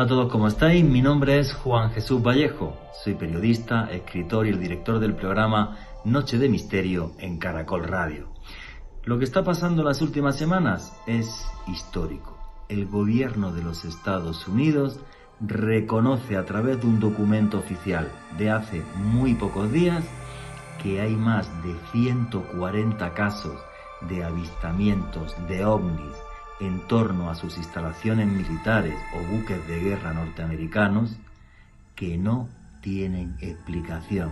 Hola a todos, ¿cómo estáis? Mi nombre es Juan Jesús Vallejo. Soy periodista, escritor y el director del programa Noche de Misterio en Caracol Radio. Lo que está pasando en las últimas semanas es histórico. El gobierno de los Estados Unidos reconoce a través de un documento oficial de hace muy pocos días que hay más de 140 casos de avistamientos de ovnis en torno a sus instalaciones militares o buques de guerra norteamericanos que no tienen explicación.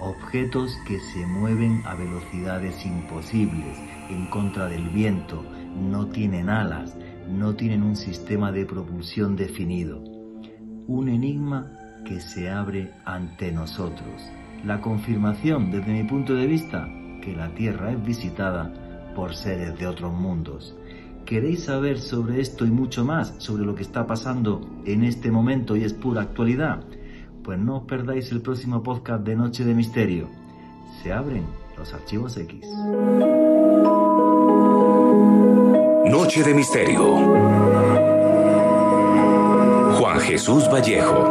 Objetos que se mueven a velocidades imposibles, en contra del viento, no tienen alas, no tienen un sistema de propulsión definido. Un enigma que se abre ante nosotros. La confirmación, desde mi punto de vista, que la Tierra es visitada por seres de otros mundos. ¿Queréis saber sobre esto y mucho más, sobre lo que está pasando en este momento y es pura actualidad? Pues no os perdáis el próximo podcast de Noche de Misterio. Se abren los archivos X. Noche de Misterio. Juan Jesús Vallejo.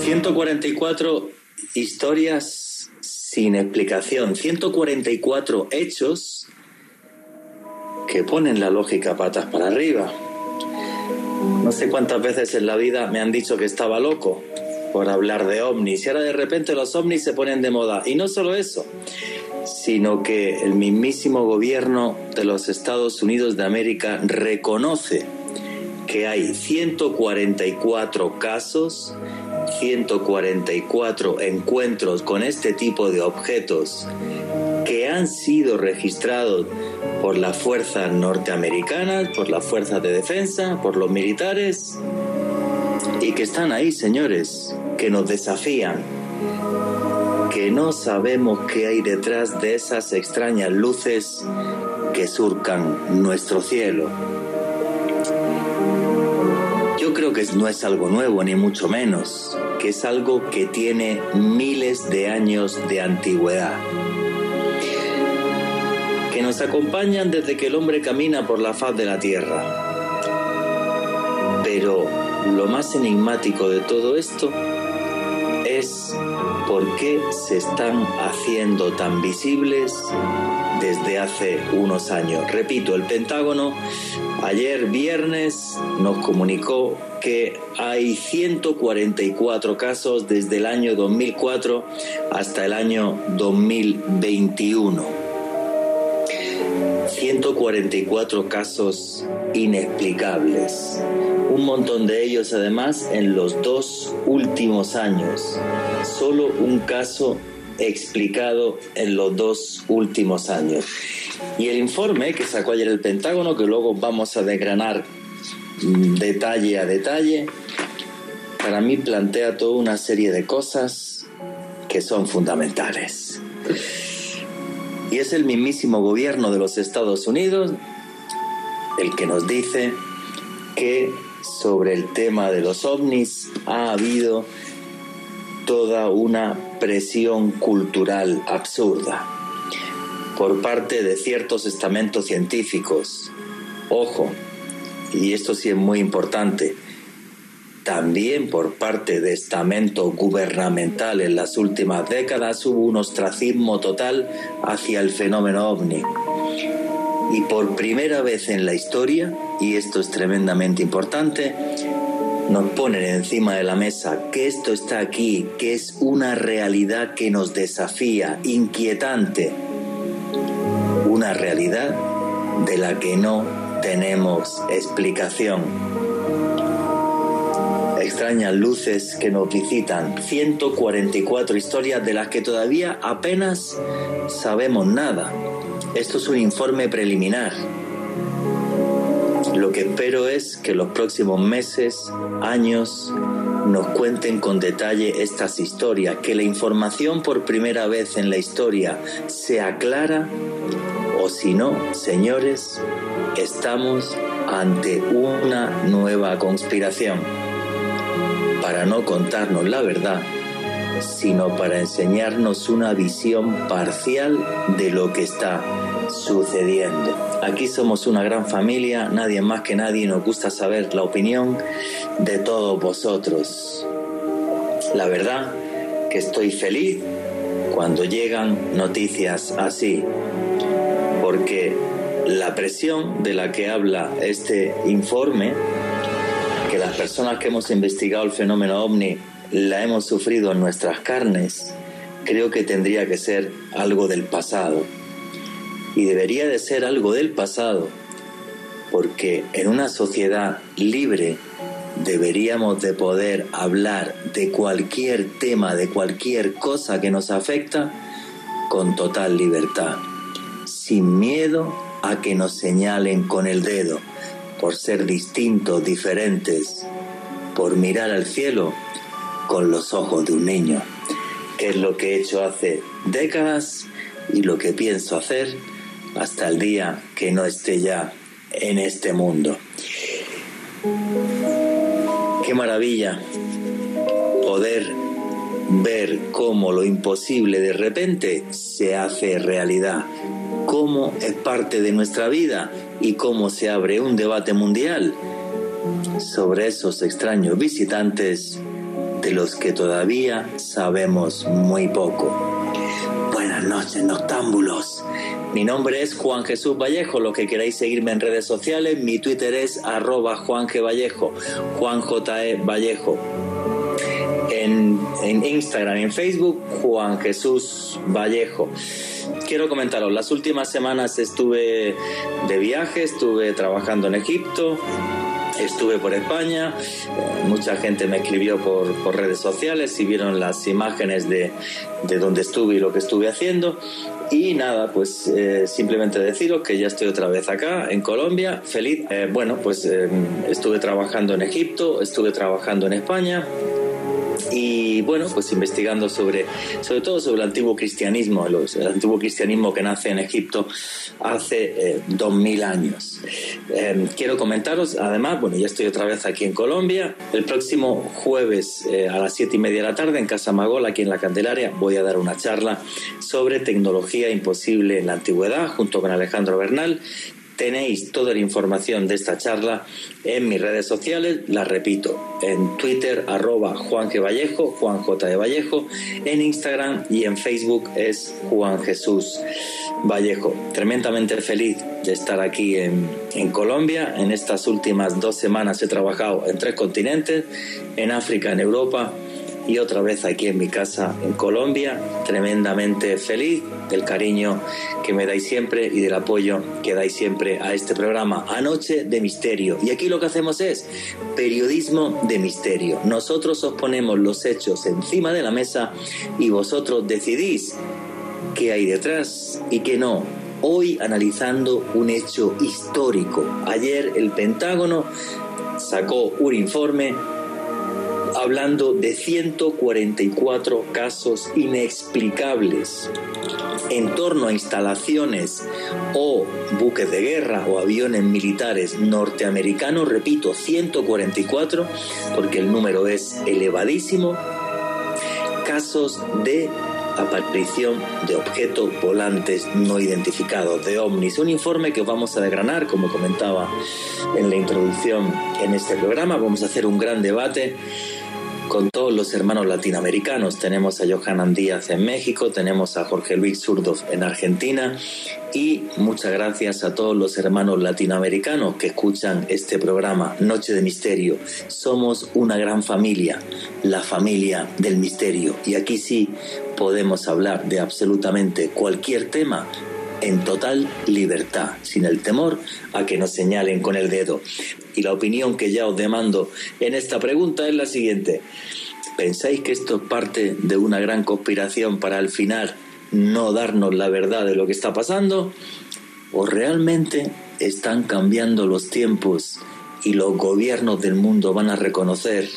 144 historias sin explicación, 144 hechos que ponen la lógica patas para arriba. No sé cuántas veces en la vida me han dicho que estaba loco por hablar de ovnis y ahora de repente los ovnis se ponen de moda. Y no solo eso, sino que el mismísimo gobierno de los Estados Unidos de América reconoce que hay 144 casos, 144 encuentros con este tipo de objetos han sido registrados por las fuerzas norteamericanas, por las fuerzas de defensa, por los militares, y que están ahí, señores, que nos desafían, que no sabemos qué hay detrás de esas extrañas luces que surcan nuestro cielo. Yo creo que no es algo nuevo, ni mucho menos, que es algo que tiene miles de años de antigüedad que nos acompañan desde que el hombre camina por la faz de la tierra. Pero lo más enigmático de todo esto es por qué se están haciendo tan visibles desde hace unos años. Repito, el Pentágono ayer viernes nos comunicó que hay 144 casos desde el año 2004 hasta el año 2021. 144 casos inexplicables, un montón de ellos además en los dos últimos años, solo un caso explicado en los dos últimos años. Y el informe que sacó ayer el Pentágono, que luego vamos a desgranar detalle a detalle, para mí plantea toda una serie de cosas que son fundamentales. Y es el mismísimo gobierno de los Estados Unidos el que nos dice que sobre el tema de los ovnis ha habido toda una presión cultural absurda por parte de ciertos estamentos científicos. Ojo, y esto sí es muy importante, también por parte de estamento gubernamental en las últimas décadas hubo un ostracismo total hacia el fenómeno ovni. Y por primera vez en la historia, y esto es tremendamente importante, nos ponen encima de la mesa que esto está aquí, que es una realidad que nos desafía, inquietante, una realidad de la que no tenemos explicación extrañas luces que nos visitan, 144 historias de las que todavía apenas sabemos nada. Esto es un informe preliminar. Lo que espero es que los próximos meses, años, nos cuenten con detalle estas historias, que la información por primera vez en la historia sea clara o si no, señores, estamos ante una nueva conspiración para no contarnos la verdad sino para enseñarnos una visión parcial de lo que está sucediendo. Aquí somos una gran familia, nadie más que nadie nos gusta saber la opinión de todos vosotros. La verdad que estoy feliz cuando llegan noticias así, porque la presión de la que habla este informe, que las personas que hemos investigado el fenómeno ovni la hemos sufrido en nuestras carnes, creo que tendría que ser algo del pasado. Y debería de ser algo del pasado, porque en una sociedad libre deberíamos de poder hablar de cualquier tema, de cualquier cosa que nos afecta, con total libertad, sin miedo a que nos señalen con el dedo por ser distintos, diferentes, por mirar al cielo con los ojos de un niño, que es lo que he hecho hace décadas y lo que pienso hacer hasta el día que no esté ya en este mundo. Qué maravilla poder ver cómo lo imposible de repente se hace realidad, cómo es parte de nuestra vida y cómo se abre un debate mundial sobre esos extraños visitantes de los que todavía sabemos muy poco. Buenas noches, noctámbulos. Mi nombre es Juan Jesús Vallejo, lo que queráis seguirme en redes sociales, mi Twitter es arroba Juan G. Vallejo, Juan J. E. Vallejo. En, en Instagram y en Facebook, Juan Jesús Vallejo quiero comentaros, las últimas semanas estuve de viaje, estuve trabajando en Egipto, estuve por España, mucha gente me escribió por, por, redes sociales y vieron las imágenes de, de donde estuve y lo que estuve haciendo. Y nada, pues eh, simplemente deciros que ya estoy otra vez acá, en Colombia, feliz. Eh, bueno, pues eh, estuve trabajando en Egipto, estuve trabajando en España, y bueno, pues investigando sobre, sobre todo sobre el antiguo cristianismo, el antiguo cristianismo que nace en Egipto hace dos mil años. quiero comentaros, además, bueno, ya estoy otra vez aquí en Colombia. El próximo jueves a las siete y media de la tarde en Casa Magol, aquí en la Candelaria, voy a dar una charla sobre tecnología imposible en la antigüedad junto con Alejandro Bernal. Tenéis toda la información de esta charla en mis redes sociales, la repito, en Twitter arroba Juan. Vallejo, Juan J. de Vallejo, en Instagram y en Facebook es Juan Jesús Vallejo. Tremendamente feliz de estar aquí en, en Colombia. En estas últimas dos semanas he trabajado en tres continentes, en África, en Europa y otra vez aquí en mi casa en Colombia, tremendamente feliz del cariño que me dais siempre y del apoyo que dais siempre a este programa Anoche de Misterio. Y aquí lo que hacemos es periodismo de misterio. Nosotros os ponemos los hechos encima de la mesa y vosotros decidís qué hay detrás y qué no. Hoy analizando un hecho histórico. Ayer el Pentágono sacó un informe hablando de 144 casos inexplicables en torno a instalaciones o buques de guerra o aviones militares norteamericanos, repito, 144, porque el número es elevadísimo, casos de aparición de objetos volantes no identificados, de ovnis. Un informe que vamos a desgranar, como comentaba en la introducción en este programa. Vamos a hacer un gran debate con todos los hermanos latinoamericanos. Tenemos a Johanan Díaz en México, tenemos a Jorge Luis Zurdo en Argentina y muchas gracias a todos los hermanos latinoamericanos que escuchan este programa Noche de Misterio. Somos una gran familia, la familia del misterio y aquí sí podemos hablar de absolutamente cualquier tema en total libertad, sin el temor a que nos señalen con el dedo. Y la opinión que ya os demando en esta pregunta es la siguiente. ¿Pensáis que esto es parte de una gran conspiración para al final no darnos la verdad de lo que está pasando? ¿O realmente están cambiando los tiempos y los gobiernos del mundo van a reconocer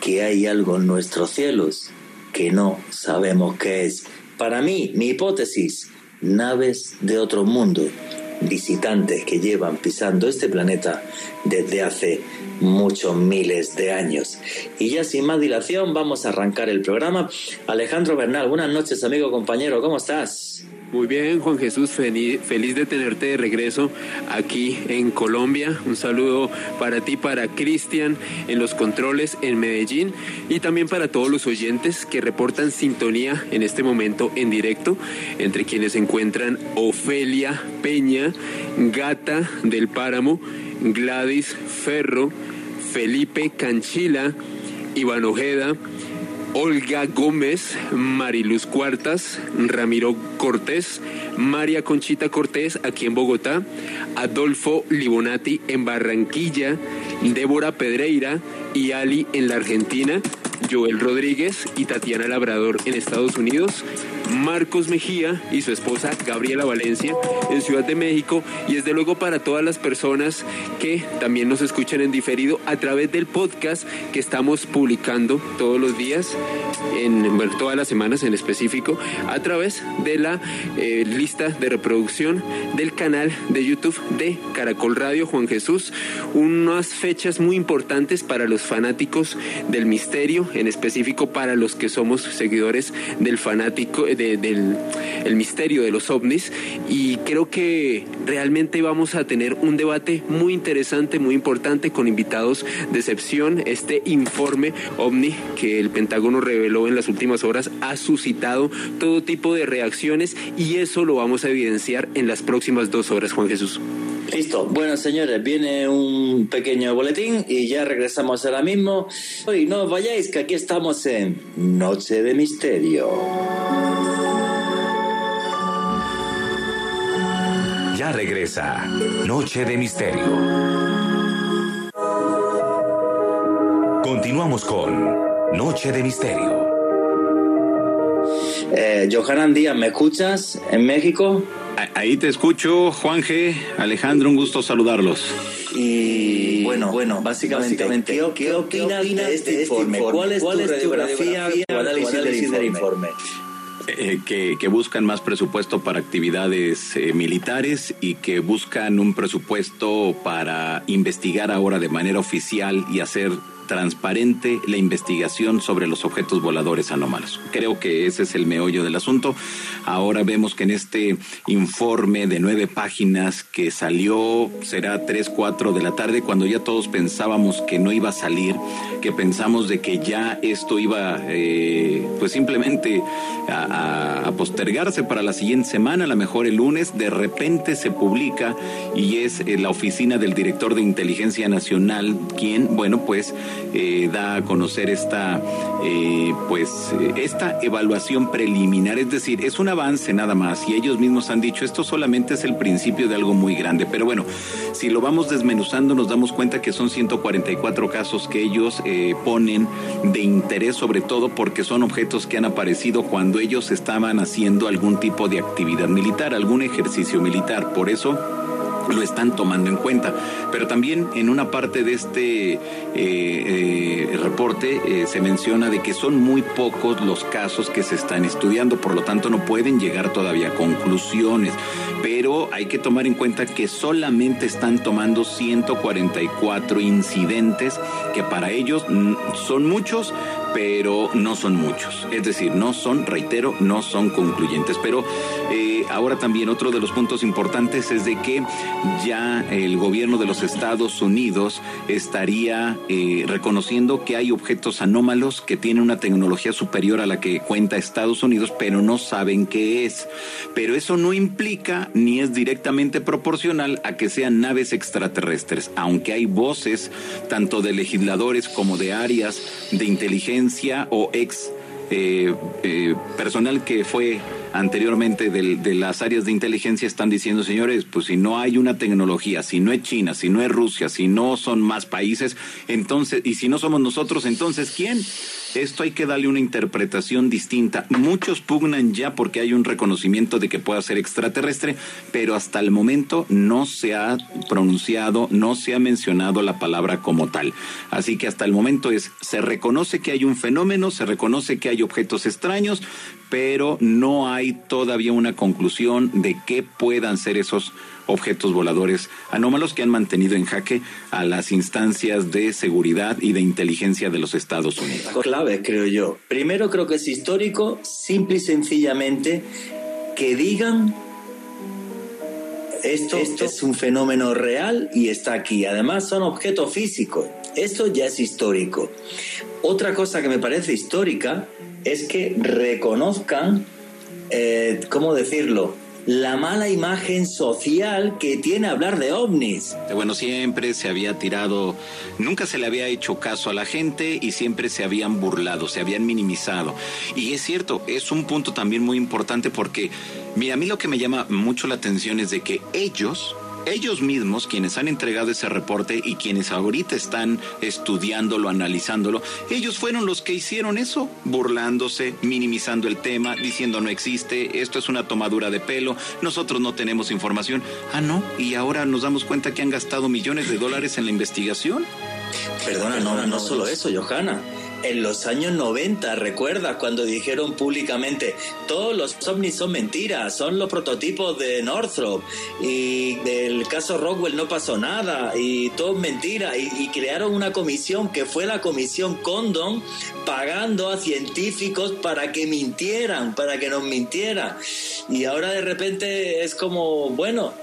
que hay algo en nuestros cielos que no sabemos qué es? Para mí, mi hipótesis naves de otro mundo, visitantes que llevan pisando este planeta desde hace muchos miles de años. Y ya sin más dilación vamos a arrancar el programa. Alejandro Bernal, buenas noches amigo compañero, ¿cómo estás? Muy bien, Juan Jesús, feliz, de tenerte de regreso aquí en Colombia. Un saludo para ti, para Cristian en los controles en Medellín y también para todos los oyentes que reportan sintonía en este momento en directo, entre quienes se encuentran Ofelia Peña, Gata del Páramo, Gladys Ferro, Felipe Canchila, Iván Ojeda, Olga Gómez, Mariluz Cuartas, Ramiro Cortés, María Conchita Cortés aquí en Bogotá, Adolfo Libonati en Barranquilla, Débora Pedreira y Ali en la Argentina, Joel Rodríguez y Tatiana Labrador en Estados Unidos, Marcos Mejía y su esposa Gabriela Valencia en Ciudad de México y desde luego para todas las personas que también nos escuchan en diferido a través del podcast que estamos publicando todos los días, en todas las semanas en específico, a través de la eh, lista de reproducción del canal de YouTube de Caracol Radio Juan Jesús. Unas fechas muy importantes para los fanáticos del misterio, en específico para los que somos seguidores del fanático del el misterio de los ovnis y creo que realmente vamos a tener un debate muy interesante, muy importante con invitados de excepción. Este informe ovni que el Pentágono reveló en las últimas horas ha suscitado todo tipo de reacciones y eso lo vamos a evidenciar en las próximas dos horas, Juan Jesús. Listo. Bueno, señores, viene un pequeño boletín y ya regresamos ahora mismo. Hoy no vayáis, que aquí estamos en Noche de Misterio. Regresa Noche de Misterio. Continuamos con Noche de Misterio. Eh, Johanan Díaz, ¿me escuchas en México? Ahí te escucho, Juan G. Alejandro, un gusto saludarlos. Y bueno, bueno, básicamente, ¿qué, ¿qué opinas de este, este informe? ¿Cuál es, tu, radiografía, o análisis del informe? Eh, que, buscan más presupuesto para actividades eh, militares y que buscan un presupuesto para investigar ahora de manera oficial y hacer transparente la investigación sobre los objetos voladores anómalos. Creo que ese es el meollo del asunto. Ahora vemos que en este informe de nueve páginas que salió, será tres, cuatro de la tarde, cuando ya todos pensábamos que no iba a salir, que pensamos de que ya esto iba eh, pues simplemente a, postergarse para la siguiente semana, a lo mejor el lunes, de repente se publica y es eh, la oficina del director de inteligencia nacional quien, bueno, pues eh, da a conocer esta, eh, pues, esta evaluación preliminar. Es decir, es un avance nada más y ellos mismos han dicho esto solamente es el principio de algo muy grande. Pero bueno, si lo vamos desmenuzando nos damos cuenta que son 144 casos que ellos eh, ponen de interés sobre todo porque son objetos que han aparecido cuando ellos estaban haciendo algún tipo de actividad militar, algún ejercicio militar. Por eso lo están tomando en cuenta. Pero también en una parte de este eh, eh, reporte eh, se menciona de que son muy pocos los casos que se están estudiando, por lo tanto no pueden llegar todavía a conclusiones. Pero hay que tomar en cuenta que solamente están tomando 144 incidentes que para ellos son muchos, pero no son muchos. Es decir, no son, reitero, no son concluyentes. Pero eh, ahora también otro de los puntos importantes es de que ya el gobierno de los Estados Unidos estaría eh, reconociendo que hay objetos anómalos que tienen una tecnología superior a la que cuenta Estados Unidos, pero no saben qué es. Pero eso no implica ni es directamente proporcional a que sean naves extraterrestres, aunque hay voces tanto de legisladores como de áreas de inteligencia o ex eh, eh, personal que fue anteriormente de, las áreas de inteligencia están diciendo, señores, pues si no hay una tecnología, si no es China, si no es Rusia, si no son más países, entonces, y si no somos nosotros, entonces, ¿quién? Esto hay que darle una interpretación distinta. Muchos pugnan ya porque hay un reconocimiento de que pueda ser extraterrestre, pero hasta el momento no se ha pronunciado, no se ha mencionado la palabra como tal. Así que hasta el momento es, se reconoce que hay un fenómeno, se reconoce que hay objetos extraños, pero no hay todavía una conclusión de qué puedan ser esos objetos voladores anómalos que han mantenido en jaque a las instancias de seguridad y de inteligencia de los Estados Unidos. Clave, creo yo. Primero creo que es histórico, simple y sencillamente, que digan esto, es un fenómeno real y está aquí. Además son objetos físicos. Esto ya es histórico. Otra cosa que me parece histórica es que reconozcan, eh, ¿cómo decirlo? la mala imagen social que tiene hablar de ovnis. Bueno, siempre se había tirado, nunca se le había hecho caso a la gente y siempre se habían burlado, se habían minimizado. Y es cierto, es un punto también muy importante porque, mira, a mí lo que me llama mucho la atención es de que ellos, ellos mismos, quienes han entregado ese reporte y quienes ahorita están estudiándolo, analizándolo, ellos fueron los que hicieron eso, burlándose, minimizando el tema, diciendo no existe, esto es una tomadura de pelo, nosotros no tenemos información. Ah, no, y ahora nos damos cuenta que han gastado millones de dólares en la investigación. Perdona, no, no solo eso, Johanna en los años 90, recuerda cuando dijeron públicamente, todos los ovnis son mentiras, son los prototipos de Northrop y del caso Rockwell no pasó nada y todo es mentira y, y crearon una comisión que fue la comisión Condon pagando a científicos para que mintieran, para que nos mintieran. Y ahora de repente es como, bueno,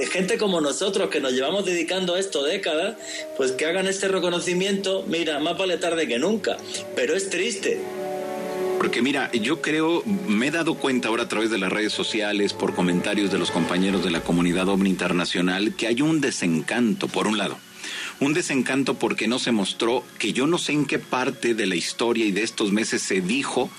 de gente como nosotros que nos llevamos dedicando a esto décadas, pues que hagan este reconocimiento, mira, más vale tarde que nunca, pero es triste. Porque mira, yo creo, me he dado cuenta ahora a través de las redes sociales, por comentarios de los compañeros de la comunidad OVNI internacional, que hay un desencanto, por un lado un desencanto porque no se mostró que yo no sé en qué parte de la historia y de estos meses se dijo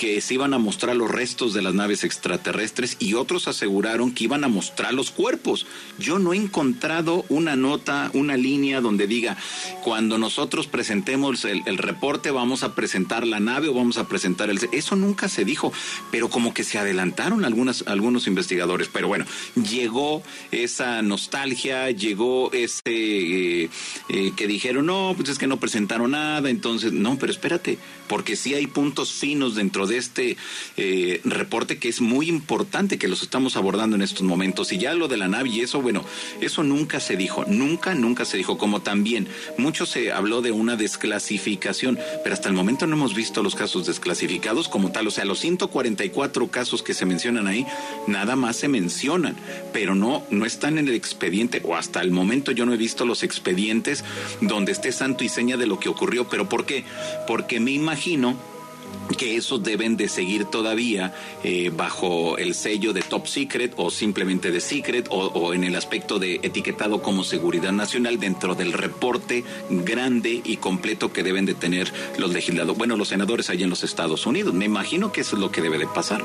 que se iban a mostrar los restos de las naves extraterrestres y otros aseguraron que iban a mostrar los cuerpos. Yo no he encontrado una nota, una línea donde diga, cuando nosotros presentemos el, reporte vamos a presentar la nave o vamos a presentar el... Eso nunca se dijo, pero como que se adelantaron algunos investigadores. Pero bueno, llegó esa nostalgia, llegó ese... Eh, eh, que dijeron, no, pues es que no presentaron nada, entonces, no, pero espérate, porque sí hay puntos finos dentro de este eh, reporte que es muy importante que los estamos abordando en estos momentos. Y ya lo de la nave y eso, bueno, eso nunca se dijo, nunca, nunca se dijo, como también mucho se habló de una desclasificación, pero hasta el momento no hemos visto los casos desclasificados como tal, o sea, los 144 casos que se mencionan ahí, nada más se mencionan, pero no, no están en el expediente, o hasta el momento yo no he visto los expedientes donde esté santo y seña de lo que ocurrió, pero ¿por qué? Porque me imagino que esos deben de seguir todavía eh, bajo el sello de top secret o simplemente de secret o, en el aspecto de etiquetado como seguridad nacional dentro del reporte grande y completo que deben de tener los legisladores, bueno, los senadores allá en los Estados Unidos. Me imagino que eso es lo que debe de pasar.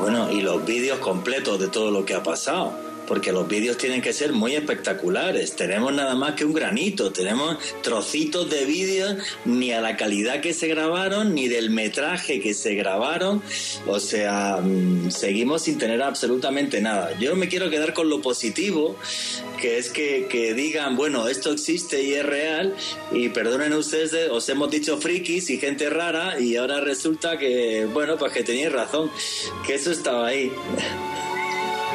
Bueno, y los vídeos completos de todo lo que ha pasado porque los vídeos tienen que ser muy espectaculares. Tenemos nada más que un granito, tenemos trocitos de vídeos ni a la calidad que se grabaron, ni del metraje que se grabaron. O sea, mm, seguimos sin tener absolutamente nada. Yo me quiero quedar con lo positivo, que es que, que digan, bueno, esto existe y es real, y perdonen ustedes, os hemos dicho frikis y gente rara, y ahora resulta que, bueno, pues que tenéis razón, que eso estaba ahí.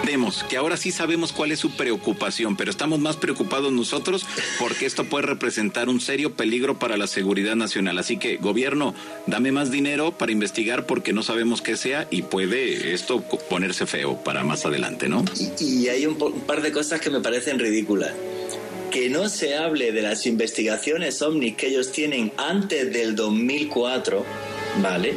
Vemos que ahora sí sabemos cuál es su preocupación, pero estamos más preocupados nosotros porque esto puede representar un serio peligro para la seguridad nacional. Así que, gobierno, dame más dinero para investigar porque no sabemos qué sea y puede esto ponerse feo para más adelante, ¿no? Y, hay un, par de cosas que me parecen ridículas que no se hable de las investigaciones ovnis que ellos tienen antes del 2004, ¿vale?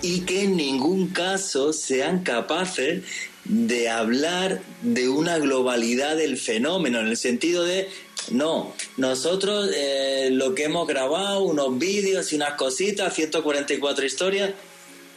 Y que en ningún caso sean capaces de hablar de una globalidad del fenómeno, en el sentido de, no, nosotros eh, lo que hemos grabado, unos vídeos y unas cositas, 144 historias,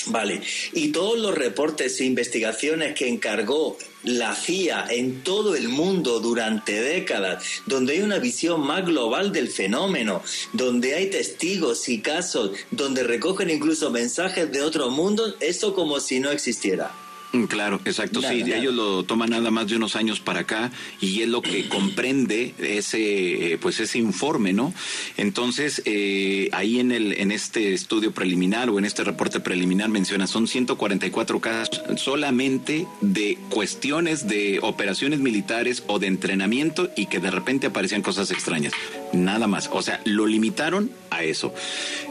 vale, y todos los reportes e investigaciones que encargó la CIA en todo el mundo durante décadas, donde hay una visión más global del fenómeno, donde hay testigos y casos, donde recogen incluso mensajes de otros mundos, eso como si no existiera. Mm, claro, exacto, sí, ellos lo toman nada más de unos años para acá y es lo que comprende ese, eh, pues ese informe, ¿no? Entonces, eh, ahí en el, en este estudio preliminar o en este reporte preliminar menciona, son 144 casos solamente de cuestiones de operaciones militares o de entrenamiento y que de repente aparecían cosas extrañas, nada más, o sea, lo limitaron a eso.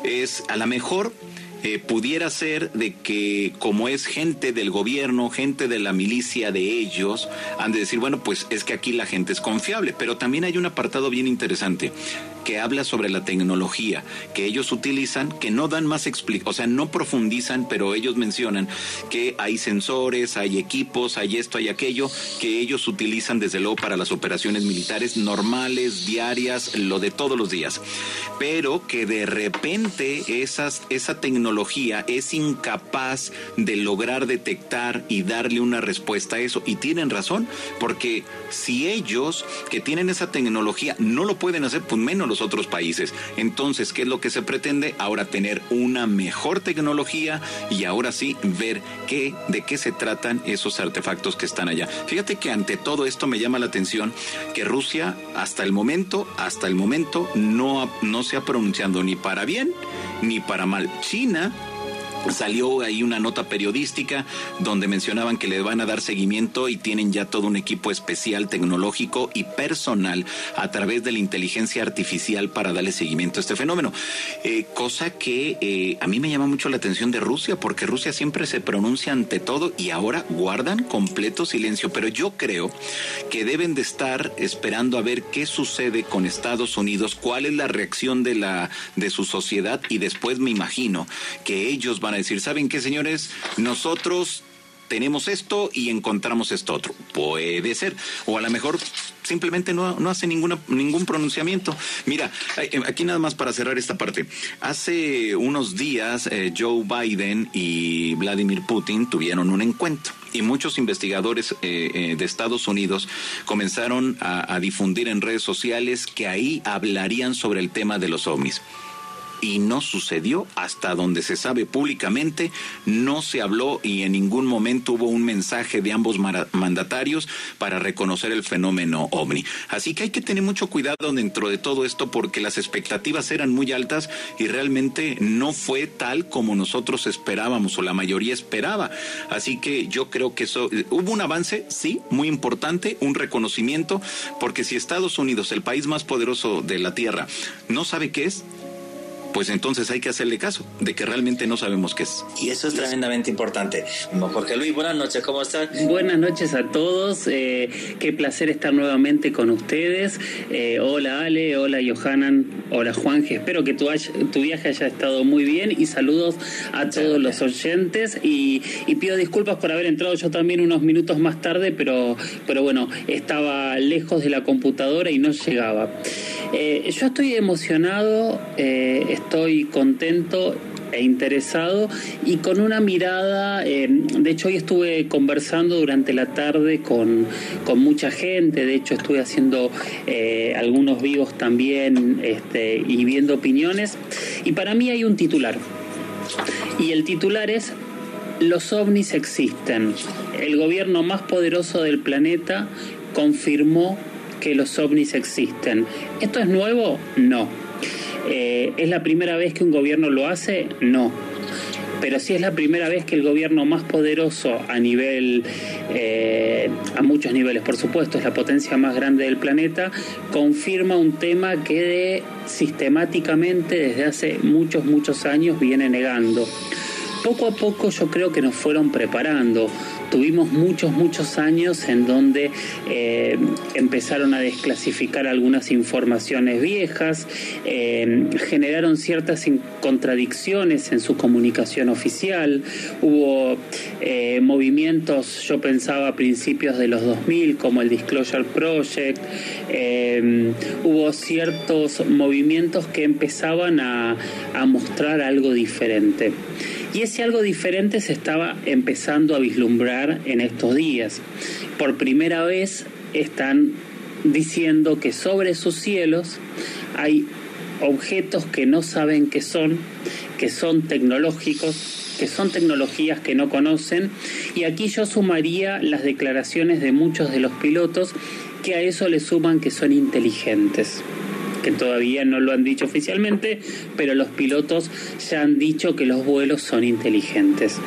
Es a lo mejor eh, pudiera ser de que como es gente del gobierno, gente de la milicia de ellos, han de decir, bueno, pues es que aquí la gente es confiable, pero también hay un apartado bien interesante que habla sobre la tecnología que ellos utilizan, que no dan más explicación, o sea, no profundizan, pero ellos mencionan que hay sensores, hay equipos, hay esto, hay aquello, que ellos utilizan desde luego para las operaciones militares normales, diarias, lo de todos los días, pero que de repente esas, esa tecnología es incapaz de lograr detectar y darle una respuesta a eso. Y tienen razón, porque si ellos que tienen esa tecnología no lo pueden hacer, pues menos los otros países. Entonces, ¿qué es lo que se pretende? Ahora tener una mejor tecnología y ahora sí ver qué, de qué se tratan esos artefactos que están allá. Fíjate que ante todo esto me llama la atención que Rusia hasta el momento, hasta el momento no, no se ha pronunciado ni para bien ni para mal. China Salió ahí una nota periodística donde mencionaban que le van a dar seguimiento y tienen ya todo un equipo especial tecnológico y personal a través de la inteligencia artificial para darle seguimiento a este fenómeno. Eh, cosa que eh, a mí me llama mucho la atención de Rusia porque Rusia siempre se pronuncia ante todo y ahora guardan completo silencio. Pero yo creo que deben de estar esperando a ver qué sucede con Estados Unidos, cuál es la reacción de la de su sociedad y después me imagino que ellos van a decir, ¿saben qué, señores? Nosotros tenemos esto y encontramos esto otro. Puede ser. O a lo mejor simplemente no, no hace ningún pronunciamiento. Mira, eh, aquí nada más para cerrar esta parte. Hace unos días eh, Joe Biden y Vladimir Putin tuvieron un encuentro y muchos investigadores eh, de Estados Unidos comenzaron a, a difundir en redes sociales que ahí hablarían sobre el tema de los ovnis y no sucedió hasta donde se sabe públicamente, no se habló y en ningún momento hubo un mensaje de ambos mandatarios para reconocer el fenómeno ovni. Así que hay que tener mucho cuidado dentro de todo esto porque las expectativas eran muy altas y realmente no fue tal como nosotros esperábamos o la mayoría esperaba. Así que yo creo que eso hubo un avance, sí, muy importante, un reconocimiento, porque si Estados Unidos, el país más poderoso de la Tierra, no sabe qué es, pues entonces hay que hacerle caso de que realmente no sabemos qué es. Y eso es tremendamente importante. Jorge Luis, buenas noches, ¿cómo están? Buenas noches a todos, eh, qué placer estar nuevamente con ustedes. Eh, hola Ale, hola Johanan, hola Juanje, espero que tu, tu viaje haya estado muy bien y saludos a todos los oyentes y, y, pido disculpas por haber entrado yo también unos minutos más tarde, pero, pero bueno, estaba lejos de la computadora y no llegaba. Eh, yo estoy emocionado, eh, estoy contento e interesado y con una mirada, eh, de hecho hoy estuve conversando durante la tarde con, mucha gente, de hecho estuve haciendo algunos vivos también este, y viendo opiniones y para mí hay un titular y el titular es los ovnis existen. El gobierno más poderoso del planeta confirmó que los ovnis existen. ¿Esto es nuevo? No. Eh, ¿Es la primera vez que un gobierno lo hace? No. Pero sí es la primera vez que el gobierno más poderoso a nivel, eh, a muchos niveles por supuesto, es la potencia más grande del planeta, confirma un tema que sistemáticamente desde hace muchos, muchos años viene negando. Poco a poco yo creo que nos fueron preparando tuvimos muchos, muchos años en donde eh, empezaron a desclasificar algunas informaciones viejas, eh, generaron ciertas contradicciones en su comunicación oficial, hubo eh, movimientos, yo pensaba a principios de los 2000, como el Disclosure Project, hubo ciertos movimientos que empezaban a, a mostrar algo diferente. Y ese algo diferente se estaba empezando a vislumbrar en estos días. Por primera vez están diciendo que sobre sus cielos hay objetos que no saben qué son, que son tecnológicos, que son tecnologías que no conocen. Y aquí yo sumaría las declaraciones de muchos de los pilotos que a eso le suman que son inteligentes que todavía no lo han dicho oficialmente, pero los pilotos ya han dicho que los vuelos son inteligentes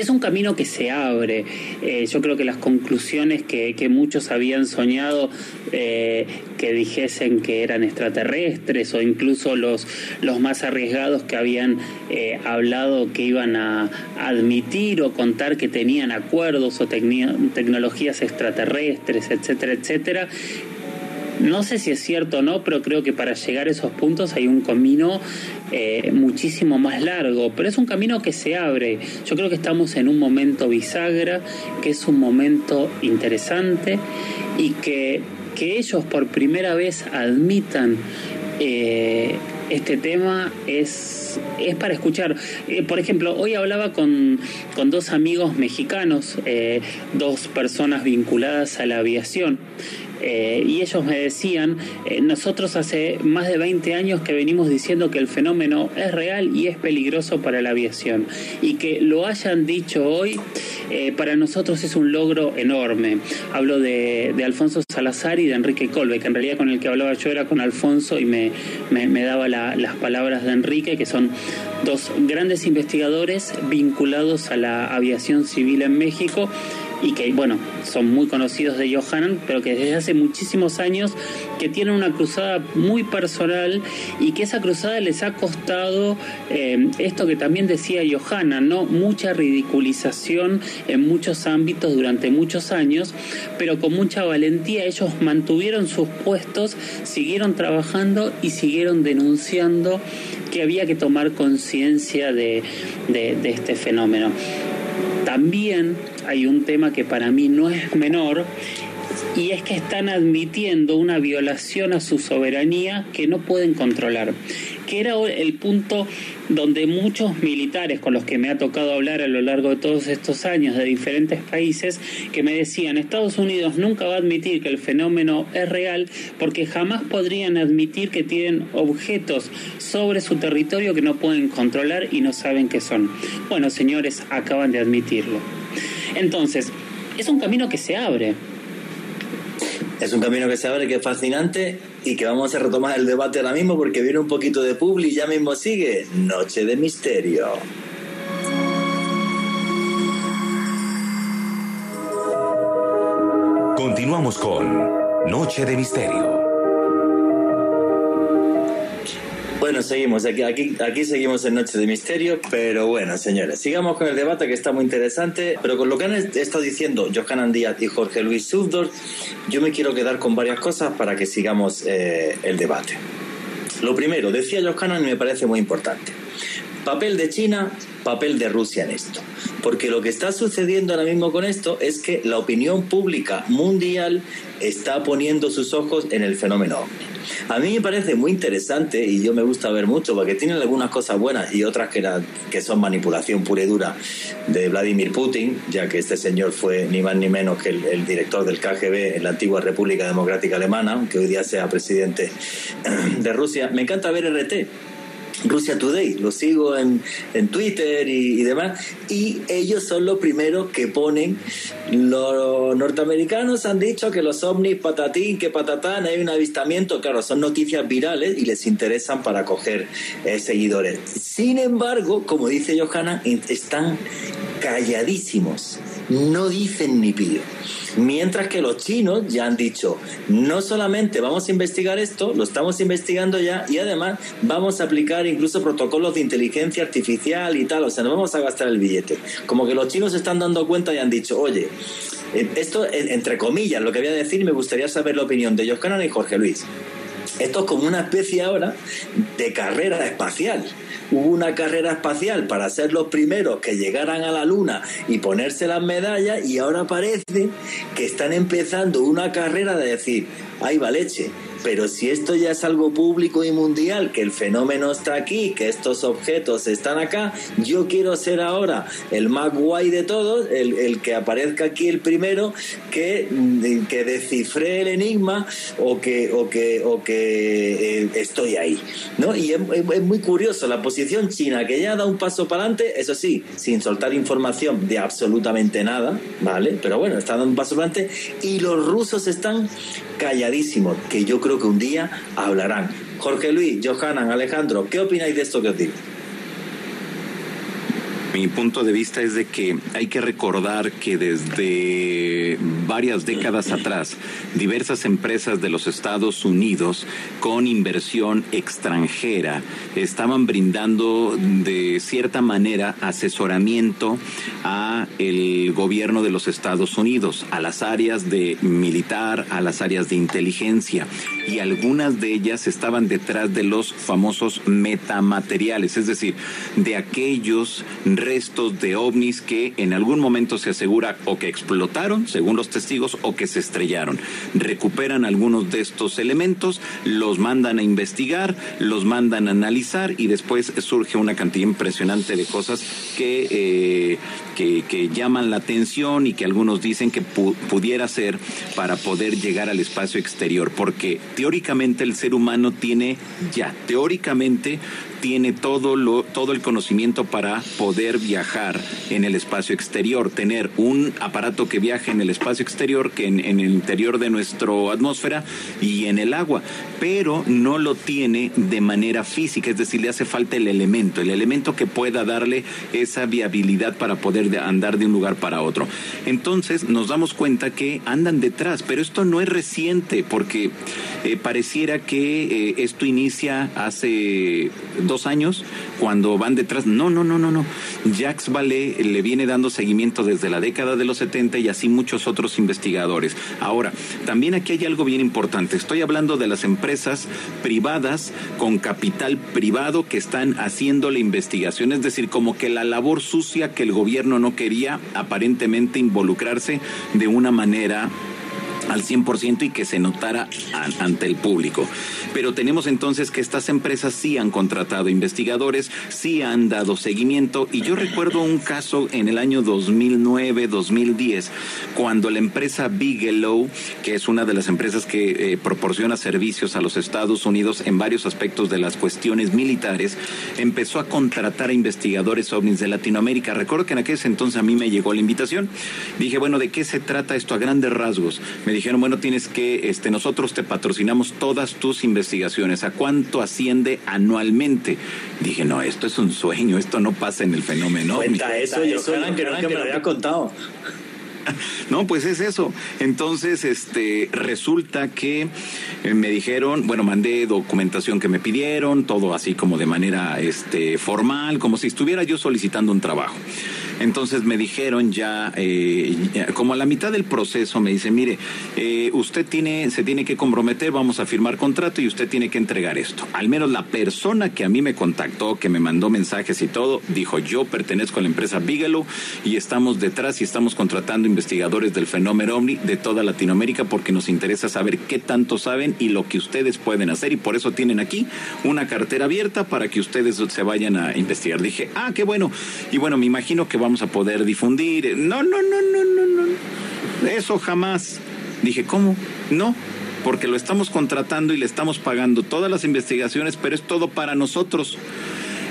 es un camino que se abre. Eh, yo creo que las conclusiones que, muchos habían soñado eh, que dijesen que eran extraterrestres o incluso los, los más arriesgados que habían eh, hablado que iban a admitir o contar que tenían acuerdos o tecnologías extraterrestres, etcétera, etcétera, no sé si es cierto o no, pero creo que para llegar a esos puntos hay un camino eh, muchísimo más largo, pero es un camino que se abre. Yo creo que estamos en un momento bisagra, que es un momento interesante y que, que ellos por primera vez admitan eh, este tema es, es para escuchar. Eh, por ejemplo, hoy hablaba con, con dos amigos mexicanos, dos personas vinculadas a la aviación. Eh, y ellos me decían, eh, nosotros hace más de 20 años que venimos diciendo que el fenómeno es real y es peligroso para la aviación. Y que lo hayan dicho hoy, eh, para nosotros es un logro enorme. Hablo de, Alfonso Salazar y de Enrique Colbe, que en realidad con el que hablaba yo era con Alfonso y me, me, daba las palabras de Enrique, que son dos grandes investigadores vinculados a la aviación civil en México y que, bueno, son muy conocidos de Johanan, pero que desde hace muchísimos años que tienen una cruzada muy personal y que esa cruzada les ha costado eh, esto que también decía Johanan, ¿no? Mucha ridiculización en muchos ámbitos durante muchos años, pero con mucha valentía ellos mantuvieron sus puestos, siguieron trabajando y siguieron denunciando que había que tomar conciencia de, de este fenómeno. También hay un tema que para mí no es menor y es que están admitiendo una violación a su soberanía que no pueden controlar, que era el punto donde muchos militares con los que me ha tocado hablar a lo largo de todos estos años de diferentes países, que me decían, Estados Unidos nunca va a admitir que el fenómeno es real porque jamás podrían admitir que tienen objetos sobre su territorio que no pueden controlar y no saben qué son. Bueno, señores, acaban de admitirlo. Entonces, es un camino que se abre. Es un camino que se abre, que es fascinante y que vamos a retomar el debate ahora mismo porque viene un poquito de publi y ya mismo sigue Noche de Misterio. Continuamos con Noche de Misterio. Bueno, seguimos, aquí, aquí, aquí seguimos en Noche de Misterio, pero bueno, señores, sigamos con el debate que está muy interesante, pero con lo que han estado diciendo Johanan Díaz y Jorge Luis Subdor, yo me quiero quedar con varias cosas para que sigamos eh, el debate. Lo primero, decía Johanan y me parece muy importante. Papel de China, papel de Rusia en esto. Porque lo que está sucediendo ahora mismo con esto es que la opinión pública mundial está poniendo sus ojos en el fenómeno a mí me parece muy interesante y yo me gusta ver mucho porque tienen algunas cosas buenas y otras que, que son manipulación pura y dura de Vladimir Putin, ya que este señor fue ni más ni menos que el, director del KGB en la antigua República Democrática Alemana, aunque hoy día sea presidente de Rusia. Me encanta ver RT Rusia Today, lo sigo en, en Twitter y, demás, y ellos son los primeros que ponen, los norteamericanos han dicho que los ovnis patatín, que patatán, hay un avistamiento, claro, son noticias virales y les interesan para coger eh, seguidores. Sin embargo, como dice Johanna, están calladísimos, no dicen ni pío. Mientras que los chinos ya han dicho, no solamente vamos a investigar esto, lo estamos investigando ya y además vamos a aplicar incluso protocolos de inteligencia artificial y tal, o sea, no vamos a gastar el billete. Como que los chinos se están dando cuenta y han dicho, oye, eh, esto entre comillas, lo que voy a decir, me gustaría saber la opinión de Joscanan y Jorge Luis. Esto es como una especie ahora de carrera espacial. Hubo una carrera espacial para ser los primeros que llegaran a la Luna y ponerse las medallas y ahora parece que están empezando una carrera de decir, ay va leche, pero si esto ya es algo público y mundial, que el fenómeno está aquí, que estos objetos están acá, yo quiero ser ahora el más guay de todos, el, que aparezca aquí el primero, que, mm, que descifre el enigma o que, o que, o que eh, estoy ahí. ¿no? Y es, es muy curioso la posición china, que ya da un paso para adelante, eso sí, sin soltar información de absolutamente nada, ¿vale? Pero bueno, está dando un paso para adelante y los rusos están calladísimos, que yo creo que un día hablarán. Jorge Luis, Johanan, Alejandro, ¿qué opináis de esto que os digo? Mi punto de vista es de que hay que recordar que desde varias décadas atrás, diversas empresas de los Estados Unidos con inversión extranjera estaban brindando de cierta manera asesoramiento a el gobierno de los Estados Unidos, a las áreas de militar, a las áreas de inteligencia y algunas de ellas estaban detrás de los famosos metamateriales, es decir, de aquellos restos de ovnis que en algún momento se asegura o que explotaron, según los testigos, o que se estrellaron. Recuperan algunos de estos elementos, los mandan a investigar, los mandan a analizar y después surge una cantidad impresionante de cosas que, eh, que, llaman la atención y que algunos dicen que pudiera ser para poder llegar al espacio exterior, porque teóricamente el ser humano tiene ya, teóricamente tiene todo, lo, todo el conocimiento para poder viajar en el espacio exterior, tener un aparato que viaje en el espacio exterior, que en, el interior de nuestra atmósfera y en el agua, pero no lo tiene de manera física, es decir, le hace falta el elemento, el elemento que pueda darle esa viabilidad para poder andar de un lugar para otro. Entonces nos damos cuenta que andan detrás, pero esto no es reciente, porque eh, pareciera que eh, esto inicia hace dos años cuando van detrás. No, no, no, no, no. Jacques Vallée le viene dando seguimiento desde la década de los 70 y así muchos otros investigadores. Ahora, también aquí hay algo bien importante. Estoy hablando de las empresas privadas con capital privado que están haciendo la investigación, es decir, como que la labor sucia que el gobierno no quería aparentemente involucrarse de una manera al 100% y que se notara ante el público. Pero tenemos entonces que estas empresas sí han contratado investigadores, sí han dado seguimiento y yo recuerdo un caso en el año 2009-2010 cuando la empresa Bigelow, que es una de las empresas que eh, proporciona servicios a los Estados Unidos en varios aspectos de las cuestiones militares, empezó a contratar a investigadores ovnis de Latinoamérica. Recuerdo que en aquel entonces a mí me llegó la invitación. Dije, bueno, ¿de qué se trata esto a grandes rasgos? Me dijeron, bueno, tienes que, este, nosotros te patrocinamos todas tus investigaciones. ¿A cuánto asciende anualmente? Dije, no, esto es un sueño, esto no pasa en el fenómeno. Cuenta eso, y eso, que me lo había contado. No, pues es eso. Entonces, este, resulta que eh, me dijeron, bueno, mandé documentación que me pidieron, todo así como de manera, este, formal, como si estuviera yo solicitando un trabajo. Entonces me dijeron ya, eh, como a la mitad del proceso, me dice, mire, eh, usted tiene, se tiene que comprometer, vamos a firmar contrato y usted tiene que entregar esto. Al menos la persona que a mí me contactó, que me mandó mensajes y todo, dijo, yo pertenezco a la empresa Bigelow y estamos detrás y estamos contratando investigadores del fenómeno OVNI de toda Latinoamérica porque nos interesa saber qué tanto saben y lo que ustedes pueden hacer y por eso tienen aquí una cartera abierta para que ustedes se vayan a investigar. Dije, ah, qué bueno. Y bueno, me imagino que va vamos a poder difundir. No, no, no, no, no, no. Eso jamás. Dije, ¿cómo? No, porque lo estamos contratando y le estamos pagando todas las investigaciones, pero es todo para nosotros.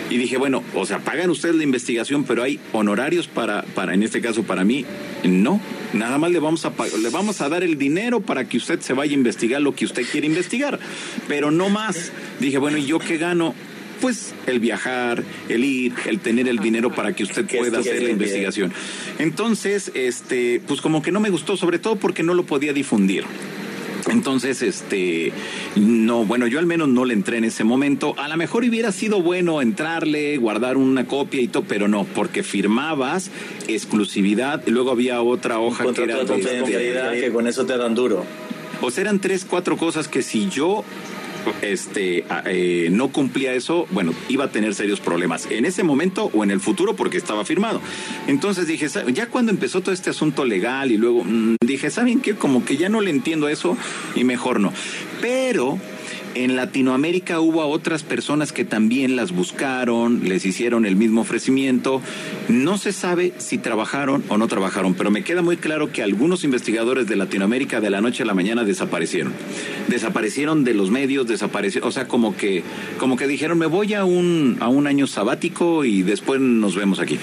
Y dije, bueno, o sea, pagan ustedes la investigación, pero hay honorarios para, para en este caso, para mí. No, nada más le vamos a le vamos a dar el dinero para que usted se vaya a investigar lo que usted quiere investigar, pero no más. Dije, bueno, ¿y yo qué gano? Pues el viajar, el ir, el tener el dinero para que usted pueda hacer la investigación. Entonces, este, pues como que no me gustó, sobre todo porque no lo podía difundir. Entonces, este, no, bueno, yo al menos no le entré en ese momento. A lo mejor hubiera sido bueno entrarle, guardar una copia y todo, pero no, porque firmabas exclusividad y luego había otra hoja que era de, que con eso te dan duro. O sea, eran tres, cuatro cosas que si yo este, eh, no cumplía eso, bueno, iba a tener serios problemas en ese momento o en el futuro porque estaba firmado. Entonces dije, ya cuando empezó todo este asunto legal y luego mm, dije, ¿saben qué? Como que ya no le entiendo eso y mejor no. Pero en Latinoamérica hubo a otras personas que también las buscaron, les hicieron el mismo ofrecimiento. No se sabe si trabajaron o no trabajaron, pero me queda muy claro que algunos investigadores de Latinoamérica de la noche a la mañana desaparecieron. Desaparecieron de los medios, desaparecieron, o sea, como que, como que dijeron, me voy a un, a un año sabático y después nos vemos aquí.